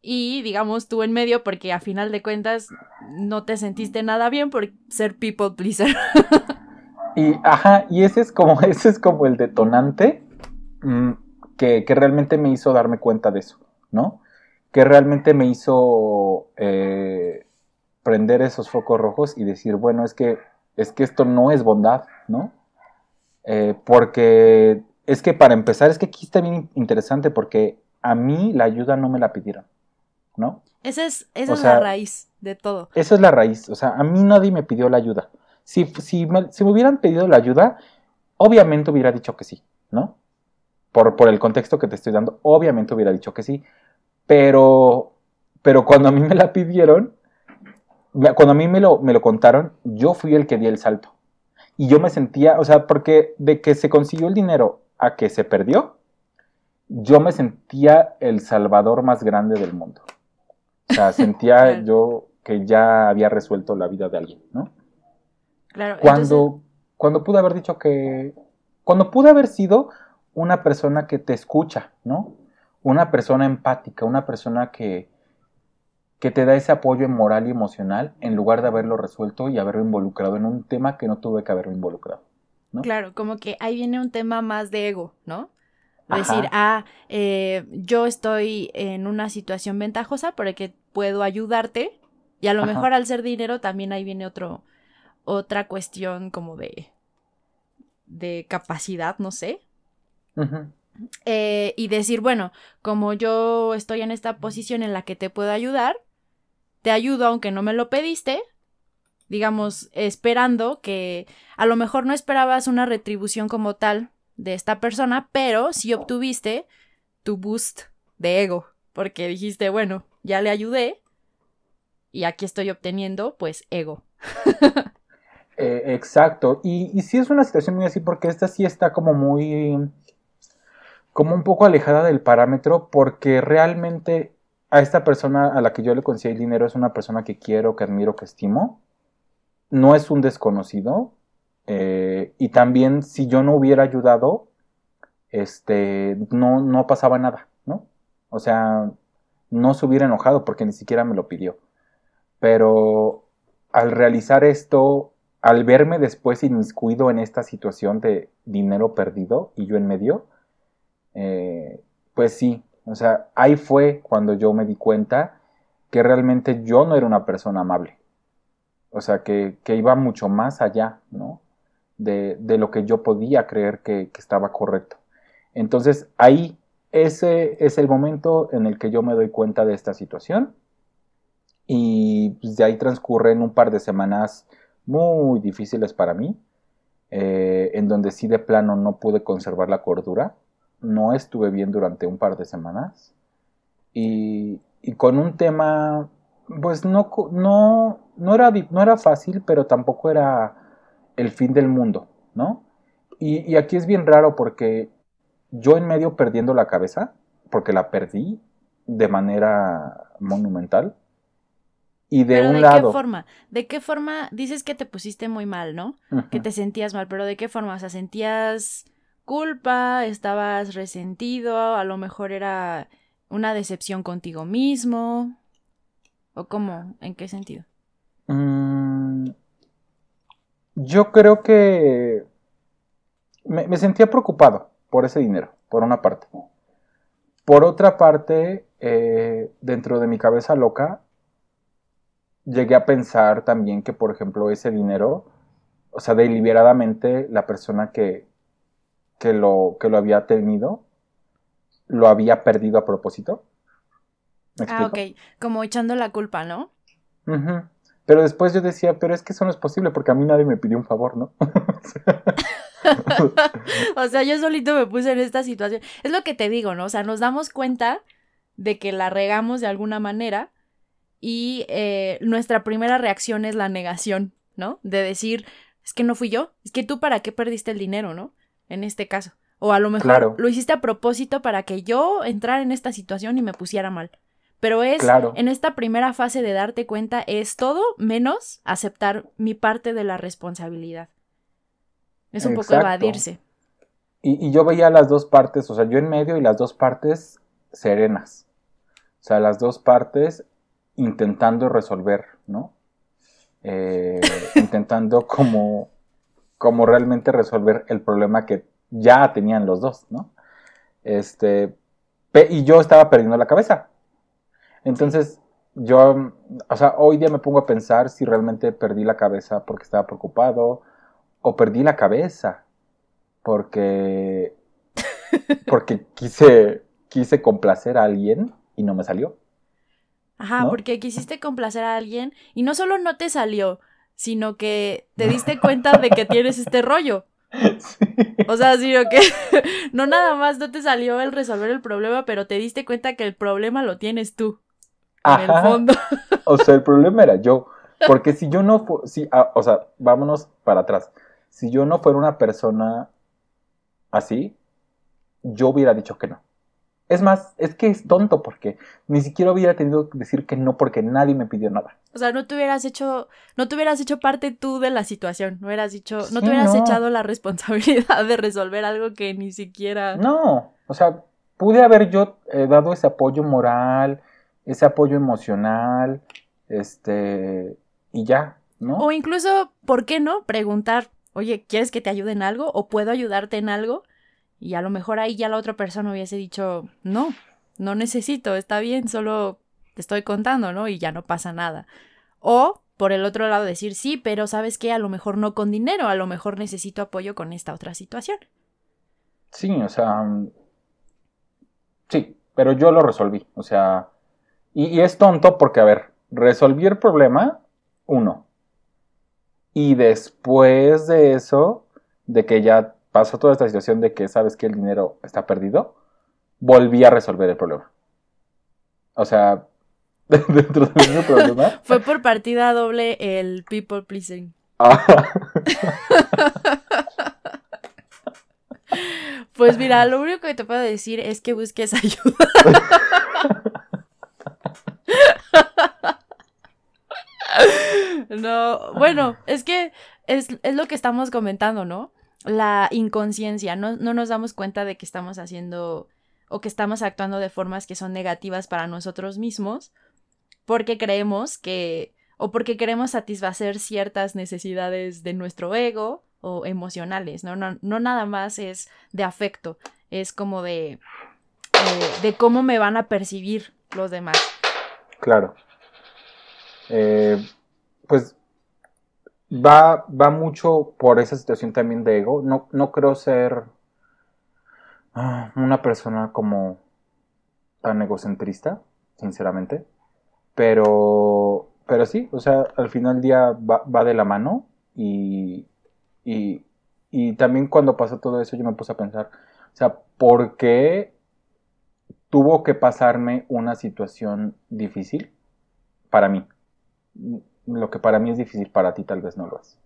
y digamos tú en medio porque a final de cuentas no te sentiste nada bien por ser people pleaser. y ajá, y ese es como, ese es como el detonante mm, que, realmente me hizo darme cuenta de eso, ¿no? Que realmente me hizo eh, prender esos focos rojos y decir, bueno, es que, es que esto no es bondad, ¿no? Eh, porque es que para empezar, es que aquí está bien interesante porque a mí la ayuda no me la pidieron. ¿No? Esa es, esa es la raíz de todo. Esa es la raíz, o sea, a mí nadie me pidió la ayuda. Si, si, me, hubieran pedido la ayuda, obviamente hubiera dicho que sí, ¿no? Por, por el contexto que te estoy dando, obviamente hubiera dicho que sí. Pero, pero cuando a mí me la pidieron, cuando a mí me lo, me lo contaron, yo fui el que di el salto. Y yo me sentía, o sea, porque de que se consiguió el dinero a que se perdió, yo me sentía el salvador más grande del mundo. O sea, sentía yo que ya había resuelto la vida de alguien, ¿no? Claro. Cuando, cuando pude haber dicho que. Cuando pude haber sido una persona que te escucha, ¿no? Una persona empática, una persona que, que te da ese apoyo moral y emocional en lugar de haberlo resuelto y haberlo involucrado en un tema que no tuve que haberlo involucrado. ¿no? Claro, como que ahí viene un tema más de ego, ¿no? Decir, ah, eh, yo estoy en una situación ventajosa porque puedo ayudarte. Y a lo mejor al ser dinero también ahí viene otro, otra cuestión como de, de capacidad, no sé. Eh, y decir, bueno, como yo estoy en esta posición en la que te puedo ayudar, te ayudo aunque no me lo pediste, digamos, esperando que a lo mejor no esperabas una retribución como tal de esta persona, pero si obtuviste tu boost de ego, porque dijiste, bueno, ya le ayudé y aquí estoy obteniendo, pues, ego. Eh, exacto, y, y sí es una situación muy así porque esta sí está como muy, como un poco alejada del parámetro porque realmente a esta persona a la que yo le conseguí el dinero es una persona que quiero, que admiro, que estimo. No es un desconocido, eh, y también si yo no hubiera ayudado, este, no, no pasaba nada, ¿no? O sea, no se hubiera enojado porque ni siquiera me lo pidió. Pero al realizar esto, al verme después inmiscuido en esta situación de dinero perdido y yo en medio, eh, pues sí, o sea, ahí fue cuando yo me di cuenta que realmente yo no era una persona amable. O sea, que, que iba mucho más allá, ¿no? De, lo que yo podía creer que, estaba correcto. Entonces ahí ese es el momento en el que yo me doy cuenta de esta situación. Y pues, de ahí transcurren un par de semanas muy difíciles para mí, eh, en donde sí de plano no pude conservar la cordura, no estuve bien durante un par de semanas. Y, con un tema, pues no, no, no, era, no era fácil, pero tampoco era el fin del mundo, ¿no? Y, aquí es bien raro porque yo en medio perdiendo la cabeza, porque la perdí de manera monumental. Y de un lado. ¿De qué forma? ¿De qué forma dices que te pusiste muy mal, ¿no? Que te sentías mal, pero ¿de qué forma? O sea, sentías culpa, estabas resentido, a lo mejor era una decepción contigo mismo. ¿O cómo? ¿En qué sentido? Mm, yo creo que me, sentía preocupado por ese dinero, por una parte. Por otra parte, eh, dentro de mi cabeza loca, llegué a pensar también que, por ejemplo, ese dinero, o sea, deliberadamente la persona que, que, lo, que lo había tenido, lo había perdido a propósito. ah, ok, como echando la culpa, ¿no? Pero después yo decía, pero es que eso no es posible porque a mí nadie me pidió un favor, ¿no? o sea, yo solito me puse en esta situación. Es lo que te digo, ¿no? O sea, nos damos cuenta de que la regamos de alguna manera y eh, nuestra primera reacción es la negación, ¿no? De decir, es que no fui yo, es que tú para qué perdiste el dinero, ¿no? En este caso. O a lo mejor lo hiciste a propósito para que yo entrara en esta situación y me pusiera mal. Pero es, en esta primera fase de darte cuenta, es todo menos aceptar mi parte de la responsabilidad. Es un poco evadirse. Y, yo veía las dos partes, o sea, yo en medio y las dos partes serenas. O sea, las dos partes intentando resolver, ¿no? Eh, intentando como, como realmente resolver el problema que ya tenían los dos, ¿no? Este, y yo estaba perdiendo la cabeza. Entonces, yo, o sea, hoy día me pongo a pensar si realmente perdí la cabeza porque estaba preocupado o perdí la cabeza porque porque quise quise complacer a alguien y no me salió. Ajá, porque quisiste complacer a alguien y no solo no te salió, sino que te diste cuenta de que tienes este rollo. O sea, sino que no nada más no te salió el resolver el problema, pero te diste cuenta que el problema lo tienes tú. En el fondo. O sea, el problema era yo. Porque si yo no, si, ah, o sea, vámonos para atrás. Si yo no fuera una persona así, yo hubiera dicho que no. Es más, es que es tonto porque ni siquiera hubiera tenido que decir que no porque nadie me pidió nada. O sea, no te hubieras hecho, no te hubieras hecho parte tú de la situación, no hubieras dicho, no te hubieras echado la responsabilidad de resolver algo que ni siquiera. No, o sea, pude haber yo eh, dado ese apoyo moral, ese apoyo emocional, este, y ya, ¿no? O incluso, ¿por qué no? Preguntar, oye, ¿quieres que te ayude en algo? ¿O puedo ayudarte en algo? Y a lo mejor ahí ya la otra persona hubiese dicho, no, no necesito, está bien, solo te estoy contando, ¿no? Y ya no pasa nada. O, por el otro lado, decir, sí, pero sabes que a lo mejor no con dinero, a lo mejor necesito apoyo con esta otra situación. Sí, o sea, sí, pero yo lo resolví, o sea, y, y es tonto porque, a ver, resolví el problema, uno. Y después de eso, de que ya pasó toda esta situación de que sabes que el dinero está perdido, volví a resolver el problema. O sea, dentro de mi problema. Fue por partida doble el people pleasing. Ah. pues mira, lo único que te puedo decir es que busques ayuda. no, bueno, es que es, es lo que estamos comentando, ¿no? la inconsciencia, no, no nos damos cuenta de que estamos haciendo o que estamos actuando de formas que son negativas para nosotros mismos porque creemos que o porque queremos satisfacer ciertas necesidades de nuestro ego o emocionales, ¿no? No, no nada más es de afecto, es como de, eh, de cómo me van a percibir los demás. Claro. Eh, pues va, va mucho por esa situación también de ego. No, no creo ser ah, una persona como tan egocentrista, sinceramente. Pero, pero sí, o sea, al final del día va, va de la mano y, y, y, también cuando pasó todo eso yo me puse a pensar, o sea, ¿por qué tuvo que pasarme una situación difícil para mí? lo que para mí es difícil, para ti tal vez no lo es.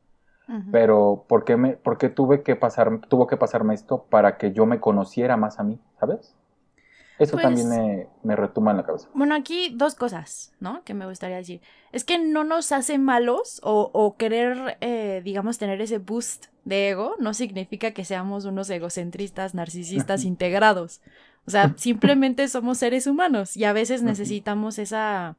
Pero ¿por qué, me, ¿por qué tuve que pasar, tuvo que pasarme esto para que yo me conociera más a mí, ¿sabes? Eso pues también me, me, retuma en la cabeza. Bueno, aquí dos cosas, ¿no? Que me gustaría decir. Es que no nos hace malos o, o querer, eh, digamos, tener ese boost de ego no significa que seamos unos egocentristas, narcisistas integrados. O sea, simplemente somos seres humanos y a veces necesitamos esa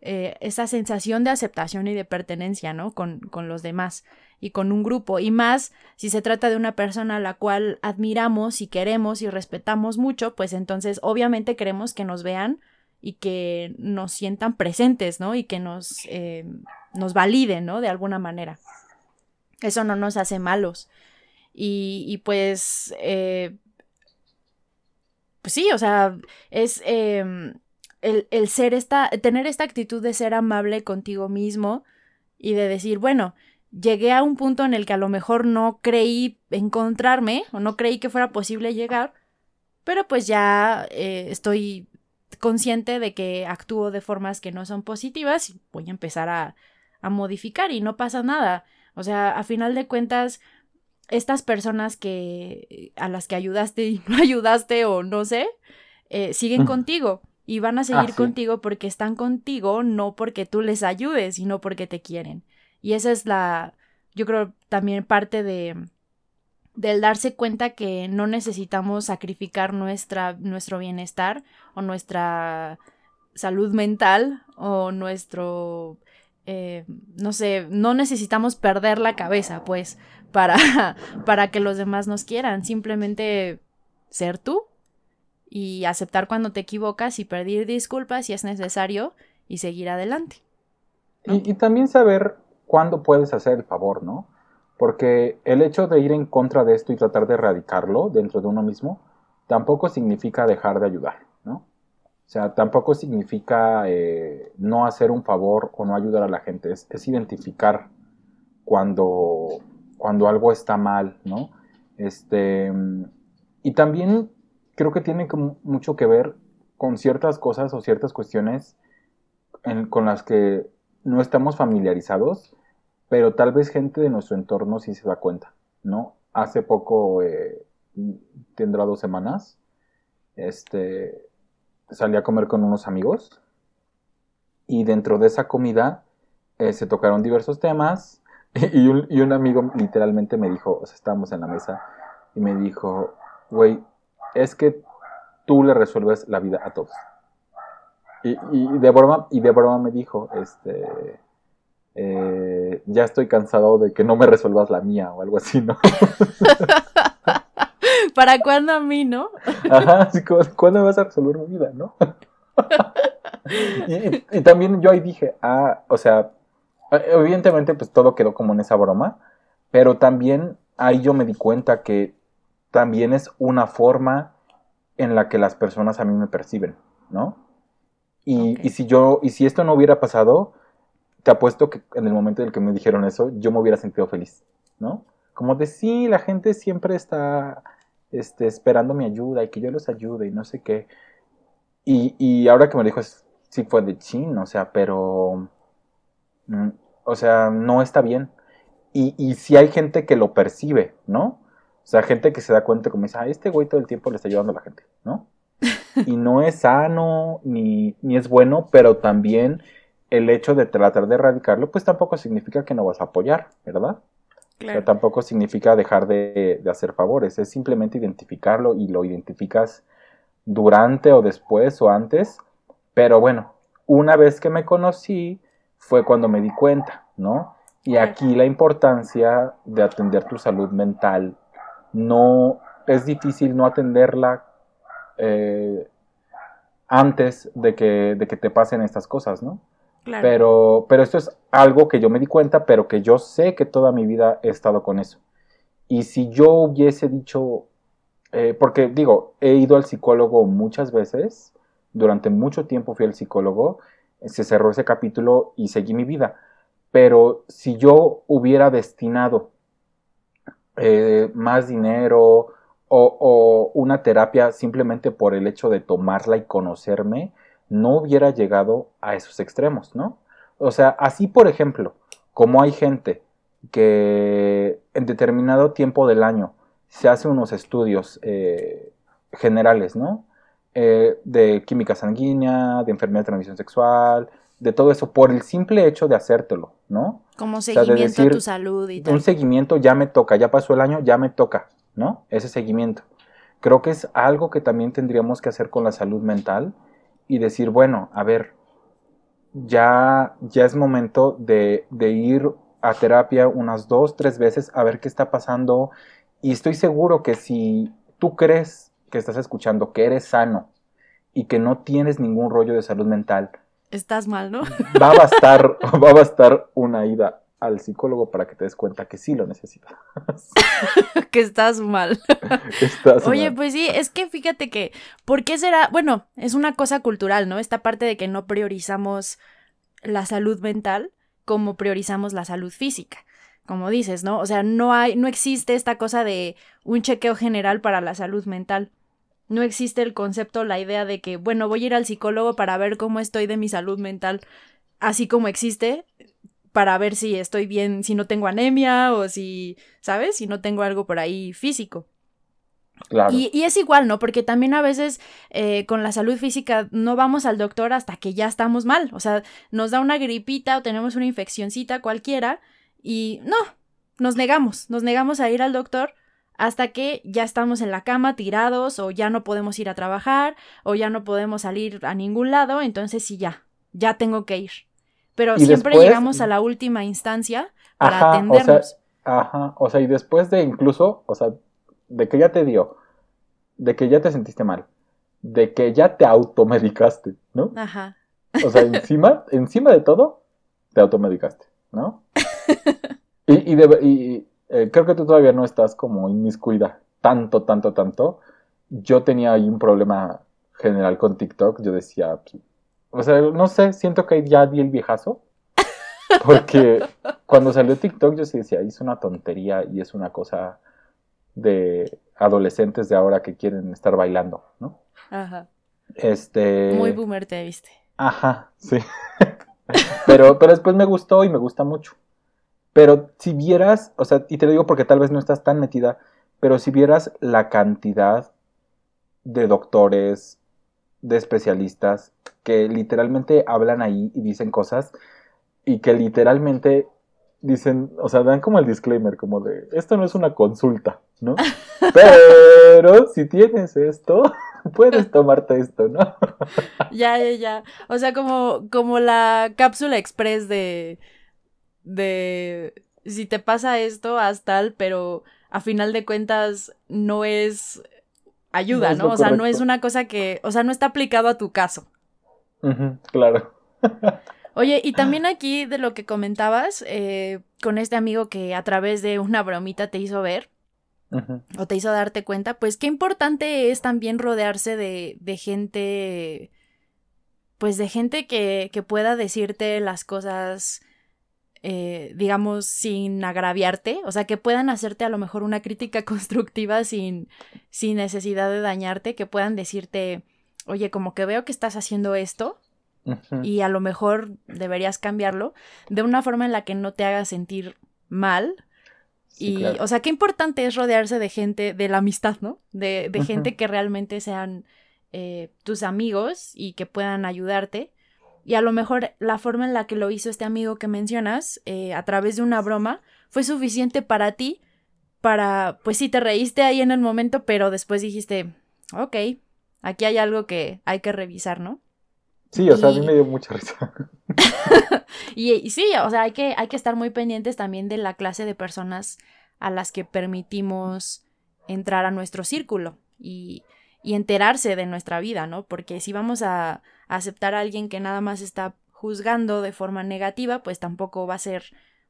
eh, esa sensación de aceptación y de pertenencia, ¿no? Con, con los demás y con un grupo. Y más si se trata de una persona a la cual admiramos y queremos y respetamos mucho, pues entonces obviamente queremos que nos vean y que nos sientan presentes, ¿no? Y que nos, eh, nos validen, ¿no? De alguna manera. Eso no nos hace malos. Y, y pues, eh, pues sí, o sea, es, em, el, ser esta, tener esta actitud de ser amable contigo mismo y de decir, bueno, llegué a un punto en el que a lo mejor no creí encontrarme o no creí que fuera posible llegar, pero pues ya eh, estoy consciente de que actúo de formas que no son positivas y voy a empezar a, a modificar y no pasa nada. O sea, a final de cuentas, estas personas que a las que ayudaste y no ayudaste o no sé, eh, siguen contigo y van a seguir contigo porque están contigo, no porque tú les ayudes, sino porque te quieren. Y esa es la, yo creo, también parte de del darse cuenta que no necesitamos sacrificar nuestra, nuestro bienestar o nuestra salud mental o nuestro, eh, no sé, no necesitamos perder la cabeza, pues, para, para que los demás nos quieran. Simplemente ser tú y aceptar cuando te equivocas y pedir disculpas si es necesario y seguir adelante. Y, también saber cuándo puedes hacer el favor, ¿no? Porque el hecho de ir en contra de esto y tratar de erradicarlo dentro de uno mismo tampoco significa dejar de ayudar, ¿no? O sea, tampoco significa eh, no hacer un favor o no ayudar a la gente, es, es identificar cuando, cuando algo está mal, ¿no? Este, y también creo que tiene mucho que ver con ciertas cosas o ciertas cuestiones con las que no estamos familiarizados, pero tal vez gente de nuestro entorno sí se da cuenta, ¿no? Hace poco, eh, tendrá dos semanas, este, salí a comer con unos amigos y dentro de esa comida eh, se tocaron diversos temas y un, y un, amigo literalmente me dijo, o sea, estábamos en la mesa y me dijo, güey, es que tú le resuelves la vida a todos. Y, y, de broma, y de broma me dijo, este, eh, ya estoy cansado de que no me resuelvas la mía o algo así, ¿no? ¿Para cuándo a mí, no? Ajá, así como, ¿cuándo vas a resolver mi vida, no? y, y, también yo ahí dije, ah, o sea, evidentemente pues todo quedó como en esa broma, pero también ahí yo me di cuenta que también es una forma en la que las personas a mí me perciben, ¿no? Y, okay. y, si yo, y si esto no hubiera pasado, te apuesto que en el momento en el que me dijeron eso, yo me hubiera sentido feliz, ¿no? Como de sí, la gente siempre está este, esperando mi ayuda y que yo los ayude y no sé qué. Y, y ahora que me dijo, sí fue de chin, o sea, pero, o sea, no está bien. Y, y si hay gente que lo percibe, ¿no? O sea, gente que se da cuenta como dice, ah, este güey todo el tiempo le está ayudando a la gente, ¿no? Y no es sano ni, ni es bueno, pero también el hecho de tratar de erradicarlo, pues tampoco significa que no vas a apoyar, ¿verdad? Claro. Tampoco significa dejar de, de, hacer favores, es simplemente identificarlo y lo identificas durante o después o antes. Pero bueno, una vez que me conocí fue cuando me di cuenta, ¿no? Y aquí la importancia de atender tu salud mental no es difícil no atenderla eh, antes de que, de que, te pasen estas cosas, ¿no? Claro. Pero, pero esto es algo que yo me di cuenta, pero que yo sé que toda mi vida he estado con eso. Y si yo hubiese dicho, eh, porque digo, he ido al psicólogo muchas veces, durante mucho tiempo fui al psicólogo, se cerró ese capítulo y seguí mi vida. Pero si yo hubiera destinado eh, más dinero o, una terapia simplemente por el hecho de tomarla y conocerme, no hubiera llegado a esos extremos, ¿no? O sea, así por ejemplo, como hay gente que en determinado tiempo del año se hace unos estudios eh, generales, ¿no? Eh, de química sanguínea, de enfermedad de transmisión sexual, de todo eso, por el simple hecho de hacértelo, ¿no? Como seguimiento o sea, decir, a tu salud y tal. Un seguimiento ya me toca, ya pasó el año, ya me toca, ¿no? Ese seguimiento. Creo que es algo que también tendríamos que hacer con la salud mental y decir, bueno, a ver, ya, ya es momento de, de ir a terapia unas dos, tres veces a ver qué está pasando. Y estoy seguro que si tú crees que estás escuchando, que eres sano y que no tienes ningún rollo de salud mental, estás mal, ¿no? Va a bastar, va a bastar una ida al psicólogo para que te des cuenta que sí lo necesitas. que estás mal. Estás Oye, mal. pues sí, es que fíjate que, ¿por qué será? Bueno, es una cosa cultural, ¿no? Esta parte de que no priorizamos la salud mental como priorizamos la salud física. Como dices, ¿no? O sea, no hay, no existe esta cosa de un chequeo general para la salud mental. No existe el concepto, la idea de que, bueno, voy a ir al psicólogo para ver cómo estoy de mi salud mental, así como existe para ver si estoy bien, si no tengo anemia o si, ¿sabes? Si no tengo algo por ahí físico. Claro. Y, y, es igual, ¿no? Porque también a veces eh, con la salud física no vamos al doctor hasta que ya estamos mal. O sea, nos da una gripita o tenemos una infeccioncita cualquiera y no, nos negamos, nos negamos a ir al doctor hasta que ya estamos en la cama tirados o ya no podemos ir a trabajar o ya no podemos salir a ningún lado, entonces sí ya, ya tengo que ir. Pero siempre llegamos a la última instancia para atendernos. ajá, o sea, y después de incluso, o sea, de que ya te dio, de que ya te sentiste mal, de que ya te automedicaste, ¿no? Ajá. O sea, encima, encima de todo, te automedicaste, ¿no? y, y, eh, creo que tú todavía no estás como inmiscuida tanto, tanto, tanto. Yo tenía ahí un problema general con TikTok. Yo decía, pues, o sea, no sé, siento que ya di el viejazo. Porque cuando salió TikTok yo sí decía, es una tontería y es una cosa de adolescentes de ahora que quieren estar bailando, ¿no? Ajá. Este. Muy boomer te viste. Ajá, sí. pero, pero después me gustó y me gusta mucho. Pero si vieras, o sea, y te lo digo porque tal vez no estás tan metida, pero si vieras la cantidad de doctores, de especialistas, que literalmente hablan ahí y dicen cosas, y que literalmente dicen, o sea, dan como el disclaimer, como de, esto no es una consulta, ¿no? Pero si tienes esto, puedes tomarte esto, ¿no? ya, ya, ya. O sea, como, como la cápsula express de, de, si te pasa esto, haz tal, pero a final de cuentas no es ayuda, ¿no? O sea, no es una cosa que, o sea, no está aplicado a tu caso. claro. Oye, y también aquí de lo que comentabas, eh, con este amigo que a través de una bromita te hizo ver, o te hizo darte cuenta, pues qué importante es también rodearse de, de gente, pues de gente que, que pueda decirte las cosas, eh, digamos, sin agraviarte, o sea, que puedan hacerte a lo mejor una crítica constructiva sin, sin necesidad de dañarte, que puedan decirte, oye, como que veo que estás haciendo esto, y a lo mejor deberías cambiarlo de una forma en la que no te haga sentir mal. y, o sea, qué importante es rodearse de gente, de la amistad, ¿no? De, de gente que realmente sean eh, tus amigos y que puedan ayudarte. Y a lo mejor la forma en la que lo hizo este amigo que mencionas, eh, a través de una broma, fue suficiente para ti, para, pues sí, te reíste ahí en el momento, pero después dijiste, ok, aquí hay algo que hay que revisar, ¿no? Sí, o sea, a mí me dio mucha risa. y, sí, o sea, hay que, hay que estar muy pendientes también de la clase de personas a las que permitimos entrar a nuestro círculo y, y enterarse de nuestra vida, ¿no? Porque si vamos a, aceptar a alguien que nada más está juzgando de forma negativa, pues tampoco va a ser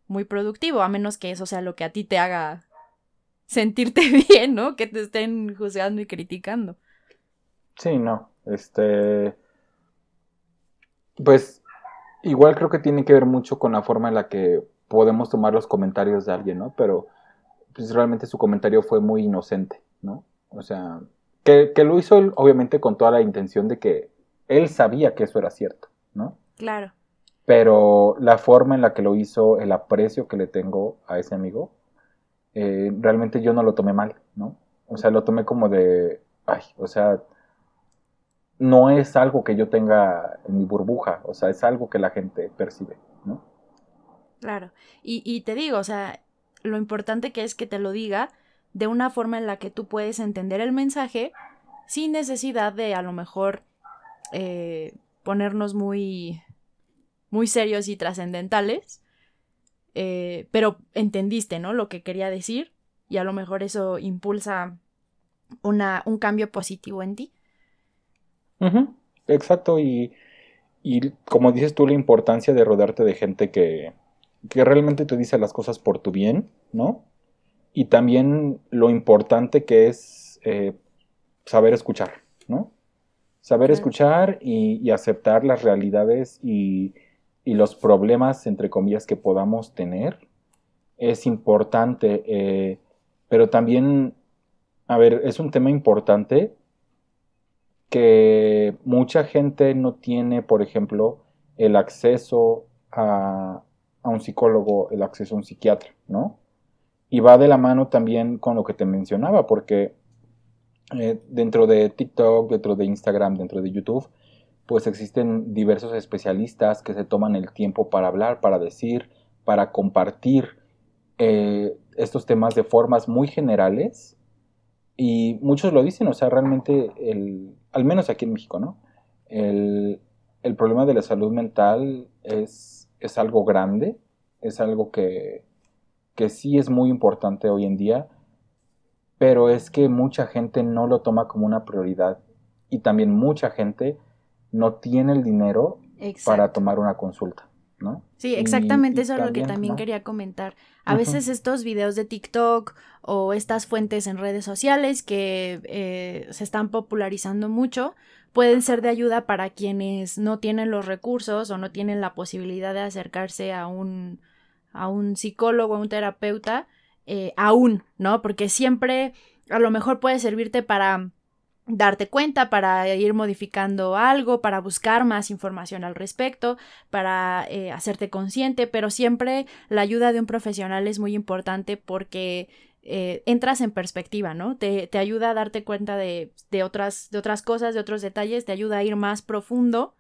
muy productivo, a menos que eso sea lo que a ti te haga sentirte bien, ¿no? Que te estén juzgando y criticando. Sí, no. Este pues igual creo que tiene que ver mucho con la forma en la que podemos tomar los comentarios de alguien, ¿no? Pero pues realmente su comentario fue muy inocente, ¿no? O sea, que, lo hizo él obviamente con toda la intención de que él sabía que eso era cierto, ¿no? Claro. Pero la forma en la que lo hizo, el aprecio que le tengo a ese amigo, eh, realmente yo no lo tomé mal, ¿no? O sea, lo tomé como de, ay, o sea, no es algo que yo tenga en mi burbuja, o sea, es algo que la gente percibe, ¿no? Claro, y, te digo, o sea, lo importante que es que te lo diga de una forma en la que tú puedes entender el mensaje sin necesidad de a lo mejor eh, ponernos muy, muy serios y trascendentales, eh, pero entendiste, ¿no? Lo que quería decir y a lo mejor eso impulsa una, un cambio positivo en ti. Exacto, y, y, como dices tú, la importancia de rodearte de gente que, que realmente te dice las cosas por tu bien, ¿no? Y también lo importante que es eh, saber escuchar, ¿no? Saber escuchar y, aceptar las realidades y, y, los problemas, entre comillas, que podamos tener es importante, eh, pero también, a ver, es un tema importante que mucha gente no tiene, por ejemplo, el acceso a, un psicólogo, el acceso a un psiquiatra, ¿no? Y va de la mano también con lo que te mencionaba, porque eh, dentro de TikTok, dentro de Instagram, dentro de YouTube, pues existen diversos especialistas que se toman el tiempo para hablar, para decir, para compartir eh, estos temas de formas muy generales y muchos lo dicen, o sea, realmente, el, al menos aquí en México, ¿no? El, el problema de la salud mental es, es algo grande, es algo que, que sí es muy importante hoy en día, pero es que mucha gente no lo toma como una prioridad y también mucha gente no tiene el dinero para tomar una consulta. ¿No? Sí, exactamente, eso es lo que también quería comentar. A veces estos videos de TikTok o estas fuentes en redes sociales que eh, se están popularizando mucho pueden ser de ayuda para quienes no tienen los recursos o no tienen la posibilidad de acercarse a un, a un psicólogo, a un terapeuta, eh, aún, ¿no? Porque siempre a lo mejor puede servirte para darte cuenta, para ir modificando algo, para buscar más información al respecto, para eh, hacerte consciente, pero siempre la ayuda de un profesional es muy importante porque eh, entras en perspectiva, ¿no? Te, te ayuda a darte cuenta de, de, otras, de otras cosas, de otros detalles, te ayuda a ir más profundo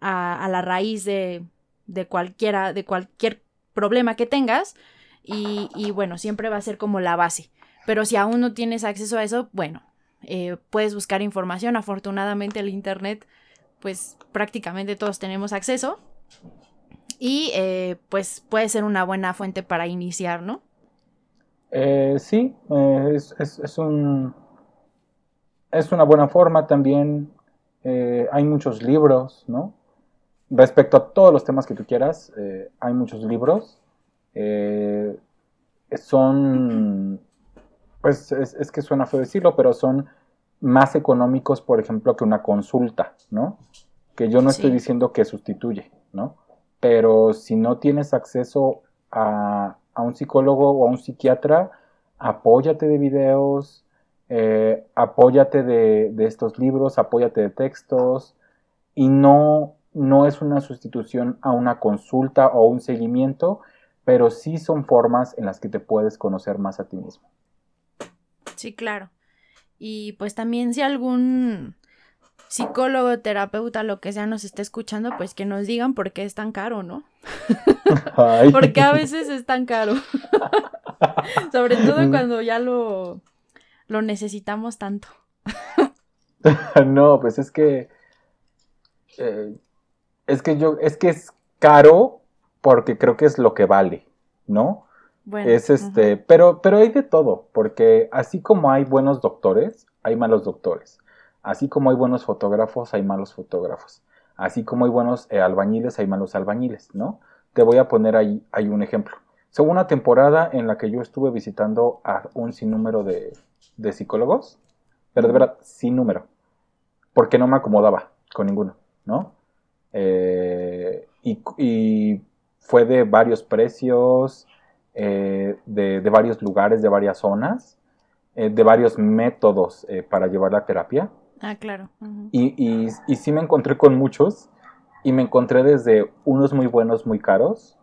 a, a la raíz de, de cualquiera, de cualquier problema que tengas y, bueno, siempre va a ser como la base. Pero si aún no tienes acceso a eso, bueno, eh, puedes buscar información. Afortunadamente el Internet, pues prácticamente todos tenemos acceso. Y eh, pues puede ser una buena fuente para iniciar, ¿no? Eh, sí, es, es, un, es una buena forma también. hay muchos libros, ¿no? Respecto a todos los temas que tú quieras, hay muchos libros. Son pues es, que suena feo decirlo, pero son más económicos, por ejemplo, que una consulta, ¿no? Que yo no estoy diciendo que sustituye, ¿no? Pero si no tienes acceso a, un psicólogo o a un psiquiatra, apóyate de videos, eh, apóyate de, de, estos libros, apóyate de textos, y no, no es una sustitución a una consulta o un seguimiento, pero sí son formas en las que te puedes conocer más a ti mismo. Sí, claro. Y pues también si algún psicólogo, terapeuta, lo que sea nos está escuchando, pues que nos digan por qué es tan caro, ¿no? Porque a veces es tan caro. Sobre todo mm. cuando ya lo, lo necesitamos tanto. no, pues es que eh, es que yo es que es caro porque creo que es lo que vale, ¿no? es este, pero, pero hay de todo, porque así como hay buenos doctores, hay malos doctores. Así como hay buenos fotógrafos, hay malos fotógrafos. Así como hay buenos eh, albañiles, hay malos albañiles, ¿no? Te voy a poner ahí, hay un ejemplo. Según una temporada en la que yo estuve visitando a un sinnúmero de, de psicólogos, pero de verdad, sin número, porque no me acomodaba con ninguno, ¿no? Eh, y, y, fue de varios precios, eh, de, varios lugares, de varias zonas, eh, de varios métodos eh, para llevar la terapia. Ah, claro. y, y, y, sí me encontré con muchos y me encontré desde unos muy buenos, muy caros,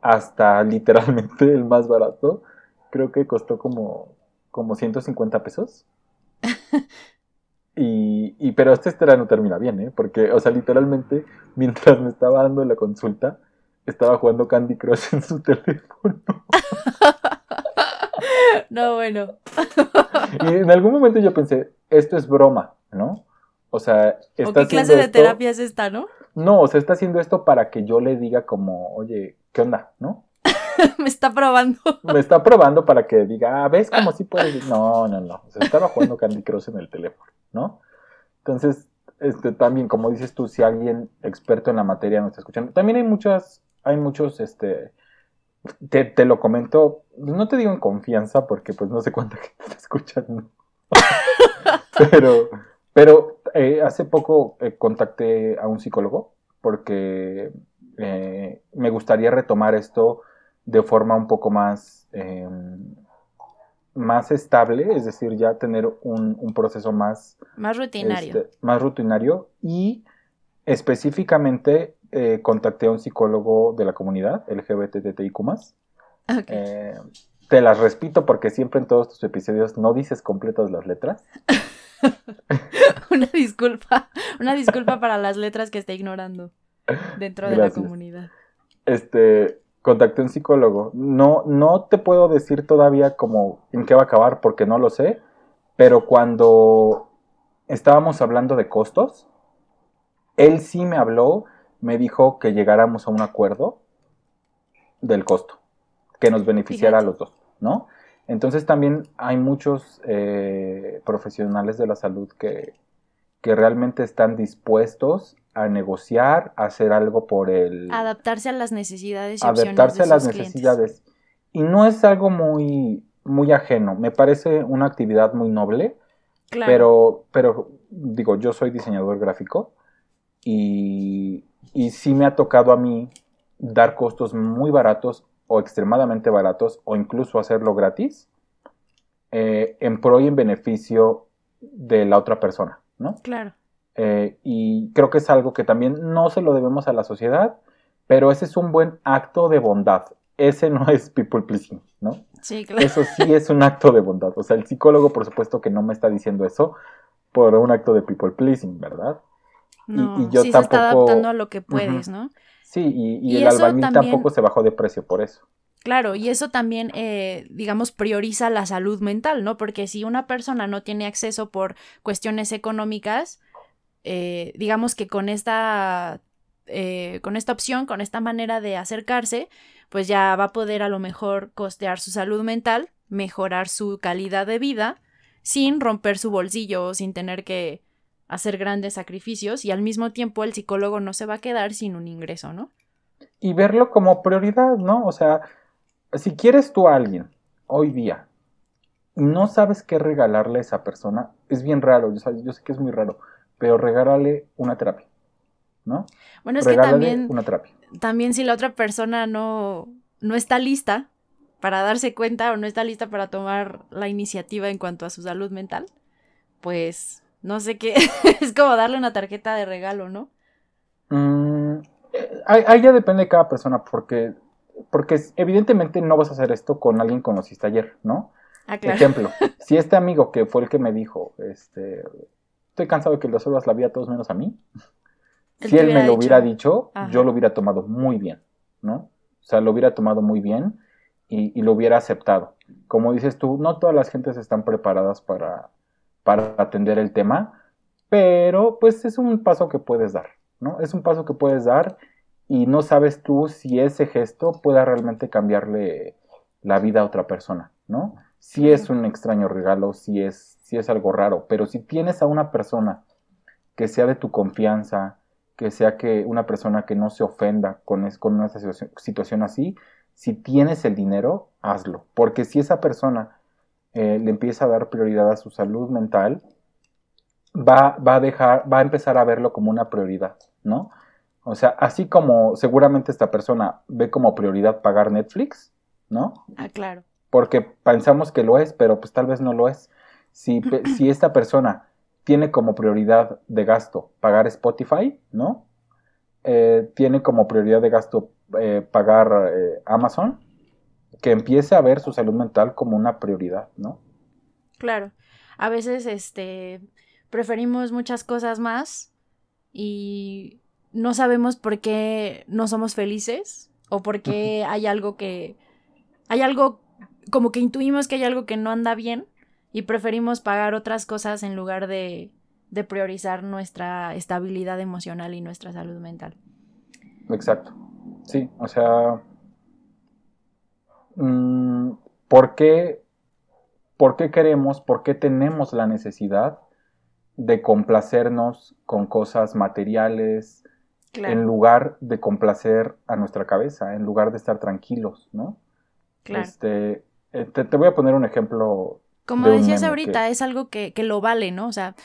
hasta literalmente el más barato. Creo que costó como, como 150 pesos. Y, y, pero esta historia no termina bien, ¿eh? Porque, o sea, literalmente, mientras me estaba dando la consulta, estaba jugando Candy Crush en su teléfono. no, bueno. y en algún momento yo pensé, esto es broma, ¿no? O sea, está ¿O qué clase de terapia es esta, no? No, o sea, está haciendo esto para que yo le diga como, oye, ¿qué onda, no? Me está probando. Me está probando para que diga, ah, ¿ves cómo sí puedes? No, no, no. O sea, estaba jugando Candy Crush en el teléfono, ¿no? Entonces, este, también, como dices tú, si alguien experto en la materia no está escuchando, también hay muchas hay muchos, este, te, lo comento, no te digo en confianza porque pues no sé cuánta gente está escuchando, pero, pero eh, hace poco eh, contacté a un psicólogo porque eh, me gustaría retomar esto de forma un poco más, em, más estable, es decir, ya tener un, un proceso más... Más rutinario. Este, más rutinario y específicamente eh, contacté a un psicólogo de la comunidad LGBTTIQ. Eh, te las repito porque siempre en todos tus episodios no dices completas las letras. una disculpa, una disculpa para las letras que esté ignorando dentro de la comunidad. Este, contacté a un psicólogo. No, no te puedo decir todavía como en qué va a acabar porque no lo sé, Pero cuando estábamos hablando de costos, él sí me habló, me dijo que llegáramos a un acuerdo del costo, que nos beneficiara a los dos, ¿no? Entonces también hay muchos eh, profesionales de la salud que, que realmente están dispuestos a negociar, a hacer algo por el... Adaptarse a las necesidades y Adaptarse a las necesidades. Y no es algo muy, muy ajeno, me parece una actividad muy noble, pero, pero digo, yo soy diseñador gráfico y, y sí me ha tocado a mí dar costos muy baratos o extremadamente baratos o incluso hacerlo gratis eh, en pro y en beneficio de la otra persona, ¿no? Claro. Eh, y creo que es algo que también no se lo debemos a la sociedad, pero ese es un buen acto de bondad. Ese no es people pleasing, ¿no? Sí, claro. Eso sí es un acto de bondad. O sea, el psicólogo, por supuesto, que no me está diciendo eso por un acto de people pleasing, ¿verdad? No, y, yo sí se está adaptando a lo que puedes, ¿no? Sí, y, el albañil tampoco se bajó de precio por eso. Claro, y eso también, eh, digamos, prioriza la salud mental, ¿no? Porque si una persona no tiene acceso por cuestiones económicas, eh, digamos que con esta, eh, con esta opción, con esta manera de acercarse, pues ya va a poder a lo mejor costear su salud mental, mejorar su calidad de vida, sin romper su bolsillo sin tener que hacer grandes sacrificios y al mismo tiempo el psicólogo no se va a quedar sin un ingreso, ¿no? Y verlo como prioridad, ¿no? O sea, si quieres tú a alguien hoy día y no sabes qué regalarle a esa persona, es bien raro, yo, yo sé que es muy raro, pero regálale una terapia, ¿no? Bueno, es que también, una terapia. también si la otra persona no, no está lista para darse cuenta o no está lista para tomar la iniciativa en cuanto a su salud mental, pues no sé qué. es como darle una tarjeta de regalo, ¿no? Mm, ahí, ya depende de cada persona, porque, porque evidentemente no vas a hacer esto con alguien que conociste ayer, ¿no? Ah, claro. Ejemplo, si este amigo que fue el que me dijo, este, estoy cansado de que le subas la vida a todos menos a mí, si él me lo hubiera dicho, yo lo hubiera tomado muy bien, ¿no? O sea, lo hubiera tomado muy bien y, y, lo hubiera aceptado. Como dices tú, no todas las gentes están preparadas para, para atender el tema, pero pues es un paso que puedes dar, ¿no? Es un paso que puedes dar y no sabes tú si ese gesto pueda realmente cambiarle la vida a otra persona, ¿no? Si es un extraño regalo, si es, si es algo raro, pero si tienes a una persona que sea de tu confianza, que sea que una persona que no se ofenda con, con una situación así, si tienes el dinero, hazlo, porque si esa persona eh, le empieza a dar prioridad a su salud mental, va, va, a dejar, va a empezar a verlo como una prioridad, ¿no? O sea, así como seguramente esta persona ve como prioridad pagar Netflix, ¿no? Ah, claro. Porque pensamos que lo es, pero pues tal vez no lo es. Si, si esta persona tiene como prioridad de gasto pagar Spotify, ¿no? Eh, tiene como prioridad de gasto eh, pagar Amazon, que empiece a ver su salud mental como una prioridad, ¿no? Claro. A veces, este, preferimos muchas cosas más y no sabemos por qué no somos felices o por qué hay algo que, hay algo, como que intuimos que hay algo que no anda bien y preferimos pagar otras cosas en lugar de, de priorizar nuestra estabilidad emocional y nuestra salud mental. Exacto. Sí, o sea, Mm, ¿por qué, ¿por qué queremos, por qué tenemos la necesidad de complacernos con cosas materiales en lugar de complacer a nuestra cabeza, en lugar de estar tranquilos, ¿no? Claro. Este, eh, te, voy a poner un ejemplo. Como decías ahorita, es algo que, lo vale, ¿no? O sea,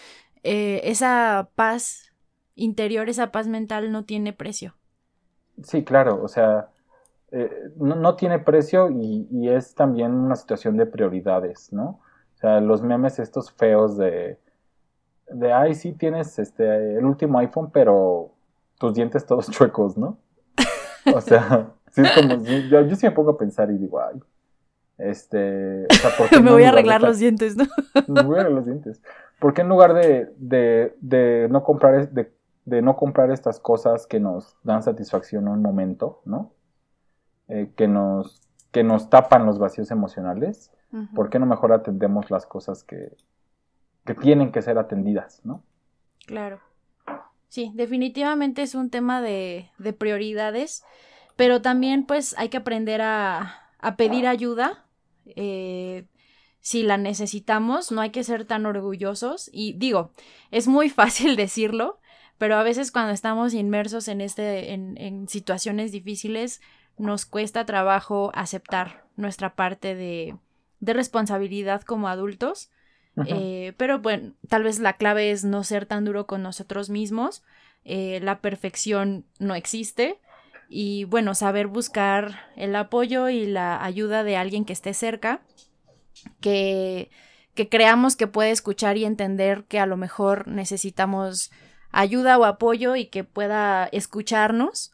eh, esa paz interior, esa paz mental no tiene precio. Sí, claro, o sea, eh, no, tiene precio y, es también una situación de prioridades, ¿no? O sea, los memes estos feos de, de ay, sí tienes este, el último iPhone, pero tus dientes todos chuecos, ¿no? O sea, sí es como, yo, yo sí me pongo a pensar y digo, ay, este, o sea, me voy a arreglar los dientes, ¿no? me voy a arreglar los dientes. ¿Por qué en lugar de, de, de no comprar, de no comprar estas cosas que nos dan satisfacción en un momento, ¿no? Eh, que, nos, que nos tapan los vacíos emocionales, ¿por qué no mejor atendemos las cosas que, que tienen que ser atendidas, ¿no? Claro. Sí, definitivamente es un tema de, de prioridades, pero también pues hay que aprender a, a pedir ayuda. Eh, si la necesitamos, no hay que ser tan orgullosos. Y digo, es muy fácil decirlo, pero a veces cuando estamos inmersos en, este, en, en situaciones difíciles, nos cuesta trabajo aceptar nuestra parte de, de responsabilidad como adultos. Eh, pero bueno, tal vez la clave es no ser tan duro con nosotros mismos. Eh, la perfección no existe. Y bueno, saber buscar el apoyo y la ayuda de alguien que esté cerca, que, que creamos que puede escuchar y entender que a lo mejor necesitamos ayuda o apoyo y que pueda escucharnos.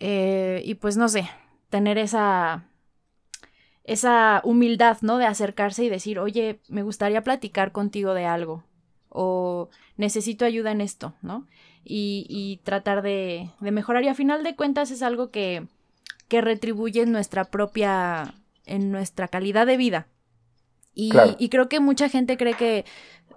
Eh, y pues no sé, tener esa, esa humildad, ¿no? De acercarse y decir, oye, me gustaría platicar contigo de algo o necesito ayuda en esto, ¿no? Y, y tratar de, de, mejorar. Y a final de cuentas es algo que, que retribuye en nuestra propia, en nuestra calidad de vida. Y, y creo que mucha gente cree que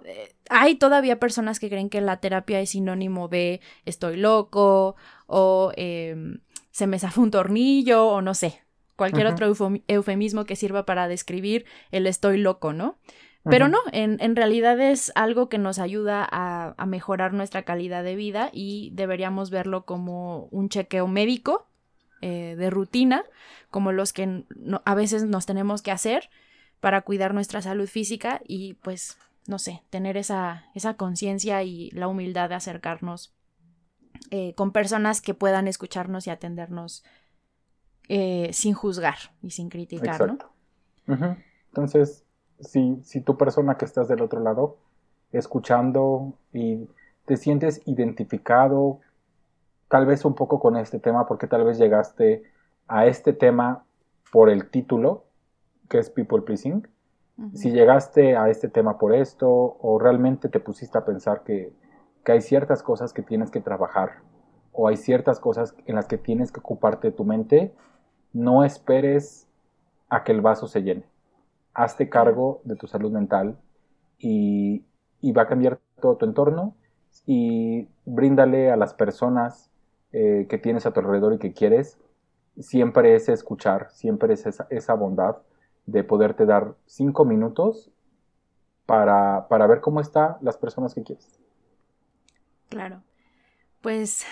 eh, hay todavía personas que creen que la terapia es sinónimo de estoy loco o eh, se me zafó un tornillo o no sé, cualquier otro eufemismo que sirva para describir el estoy loco, ¿no? Pero no, en, en, realidad es algo que nos ayuda a, a, mejorar nuestra calidad de vida y deberíamos verlo como un chequeo médico eh, de rutina, como los que no, a veces nos tenemos que hacer para cuidar nuestra salud física y pues, no sé, tener esa, esa conciencia y la humildad de acercarnos eh, con personas que puedan escucharnos y atendernos eh, sin juzgar y sin criticar, Exacto. ¿no? Entonces, si, si tu persona que estás del otro lado, escuchando y te sientes identificado, tal vez un poco con este tema, porque tal vez llegaste a este tema por el título, que es People Pleasing. Si llegaste a este tema por esto, o realmente te pusiste a pensar que, que hay ciertas cosas que tienes que trabajar, o hay ciertas cosas en las que tienes que ocuparte tu mente, no esperes a que el vaso se llene. Hazte cargo de tu salud mental y, y va a cambiar todo tu entorno y bríndale a las personas eh, que tienes a tu alrededor y que quieres siempre ese escuchar, siempre es esa, esa bondad de poderte dar cinco minutos para, para ver cómo están las personas que quieres. Claro. Pues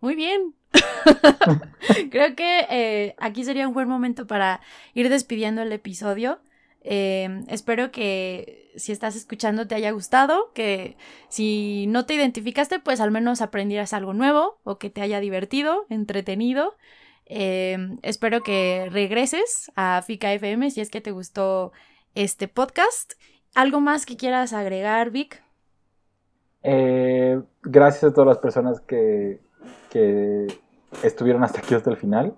muy bien. Creo que eh, aquí sería un buen momento para ir despidiendo el episodio. Eh, espero que si estás escuchando te haya gustado, que si no te identificaste, pues al menos aprendieras algo nuevo o que te haya divertido, entretenido. Eh, espero que regreses a FICA FM si es que te gustó este podcast. ¿Algo más que quieras agregar, Vic? Eh, gracias a todas las personas que, que estuvieron hasta aquí hasta el final.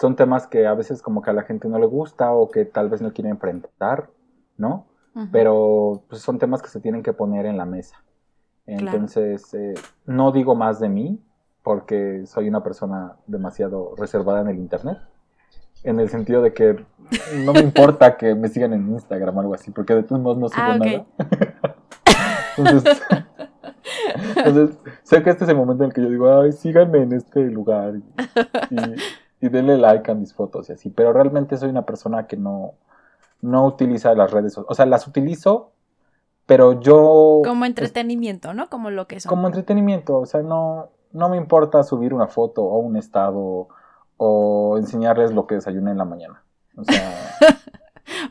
Son temas que a veces como que a la gente no le gusta o que tal vez no quieren enfrentar, ¿no? Pero pues, son temas que se tienen que poner en la mesa. Entonces, claro. eh, no digo más de mí porque soy una persona demasiado reservada en el Internet. En el sentido de que no me importa que me sigan en Instagram o algo así, porque de todos modos no subo ah, okay. nada. Entonces, entonces, sé que este es el momento en el que yo digo, ay, síganme en este lugar y, y, y, denle like a mis fotos y así. Pero realmente soy una persona que no, no utiliza las redes sociales. O sea, las utilizo, pero yo... Como entretenimiento, ¿no? Como lo que son. Como entretenimiento, o sea, no, no me importa subir una foto o un estado o enseñarles lo que desayuné en la mañana. O sea...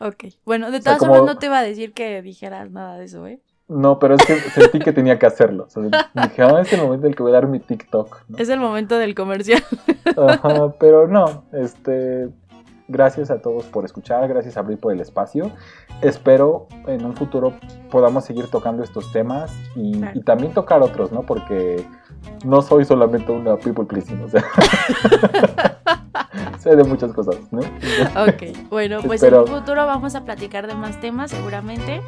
ok, bueno, de todas o sea, como... formas no te iba a decir que dijeras nada de eso, ¿eh? No, pero es que sentí que tenía que hacerlo. O sea, dije, ah, es el momento en el que voy a dar mi TikTok. ¿no? Es el momento del comercial. Ajá, pero no, este, gracias a todos por escuchar, gracias a Abril por el espacio. Espero en un futuro podamos seguir tocando estos temas y, claro. y también tocar otros, ¿no? Porque no soy solamente una people pleasing, o sea, sé de muchas cosas, ¿no? ok, bueno, pues Espero... en un futuro vamos a platicar de más temas seguramente.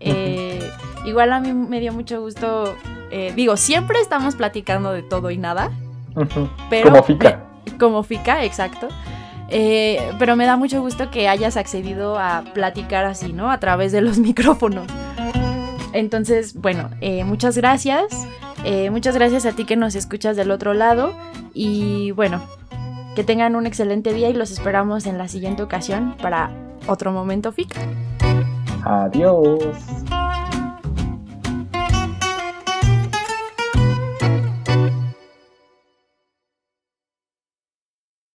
Eh, igual a mí me dio mucho gusto, eh, digo, siempre estamos platicando de todo y nada. Pero, como FICA. Me, como FICA, exacto. Eh, pero me da mucho gusto que hayas accedido a platicar así, ¿no? A través de los micrófonos. Entonces, bueno, muchas gracias. Muchas gracias a ti que nos escuchas del otro lado. Y bueno, que tengan un excelente día y los esperamos en la siguiente ocasión para otro momento FIC. Adiós.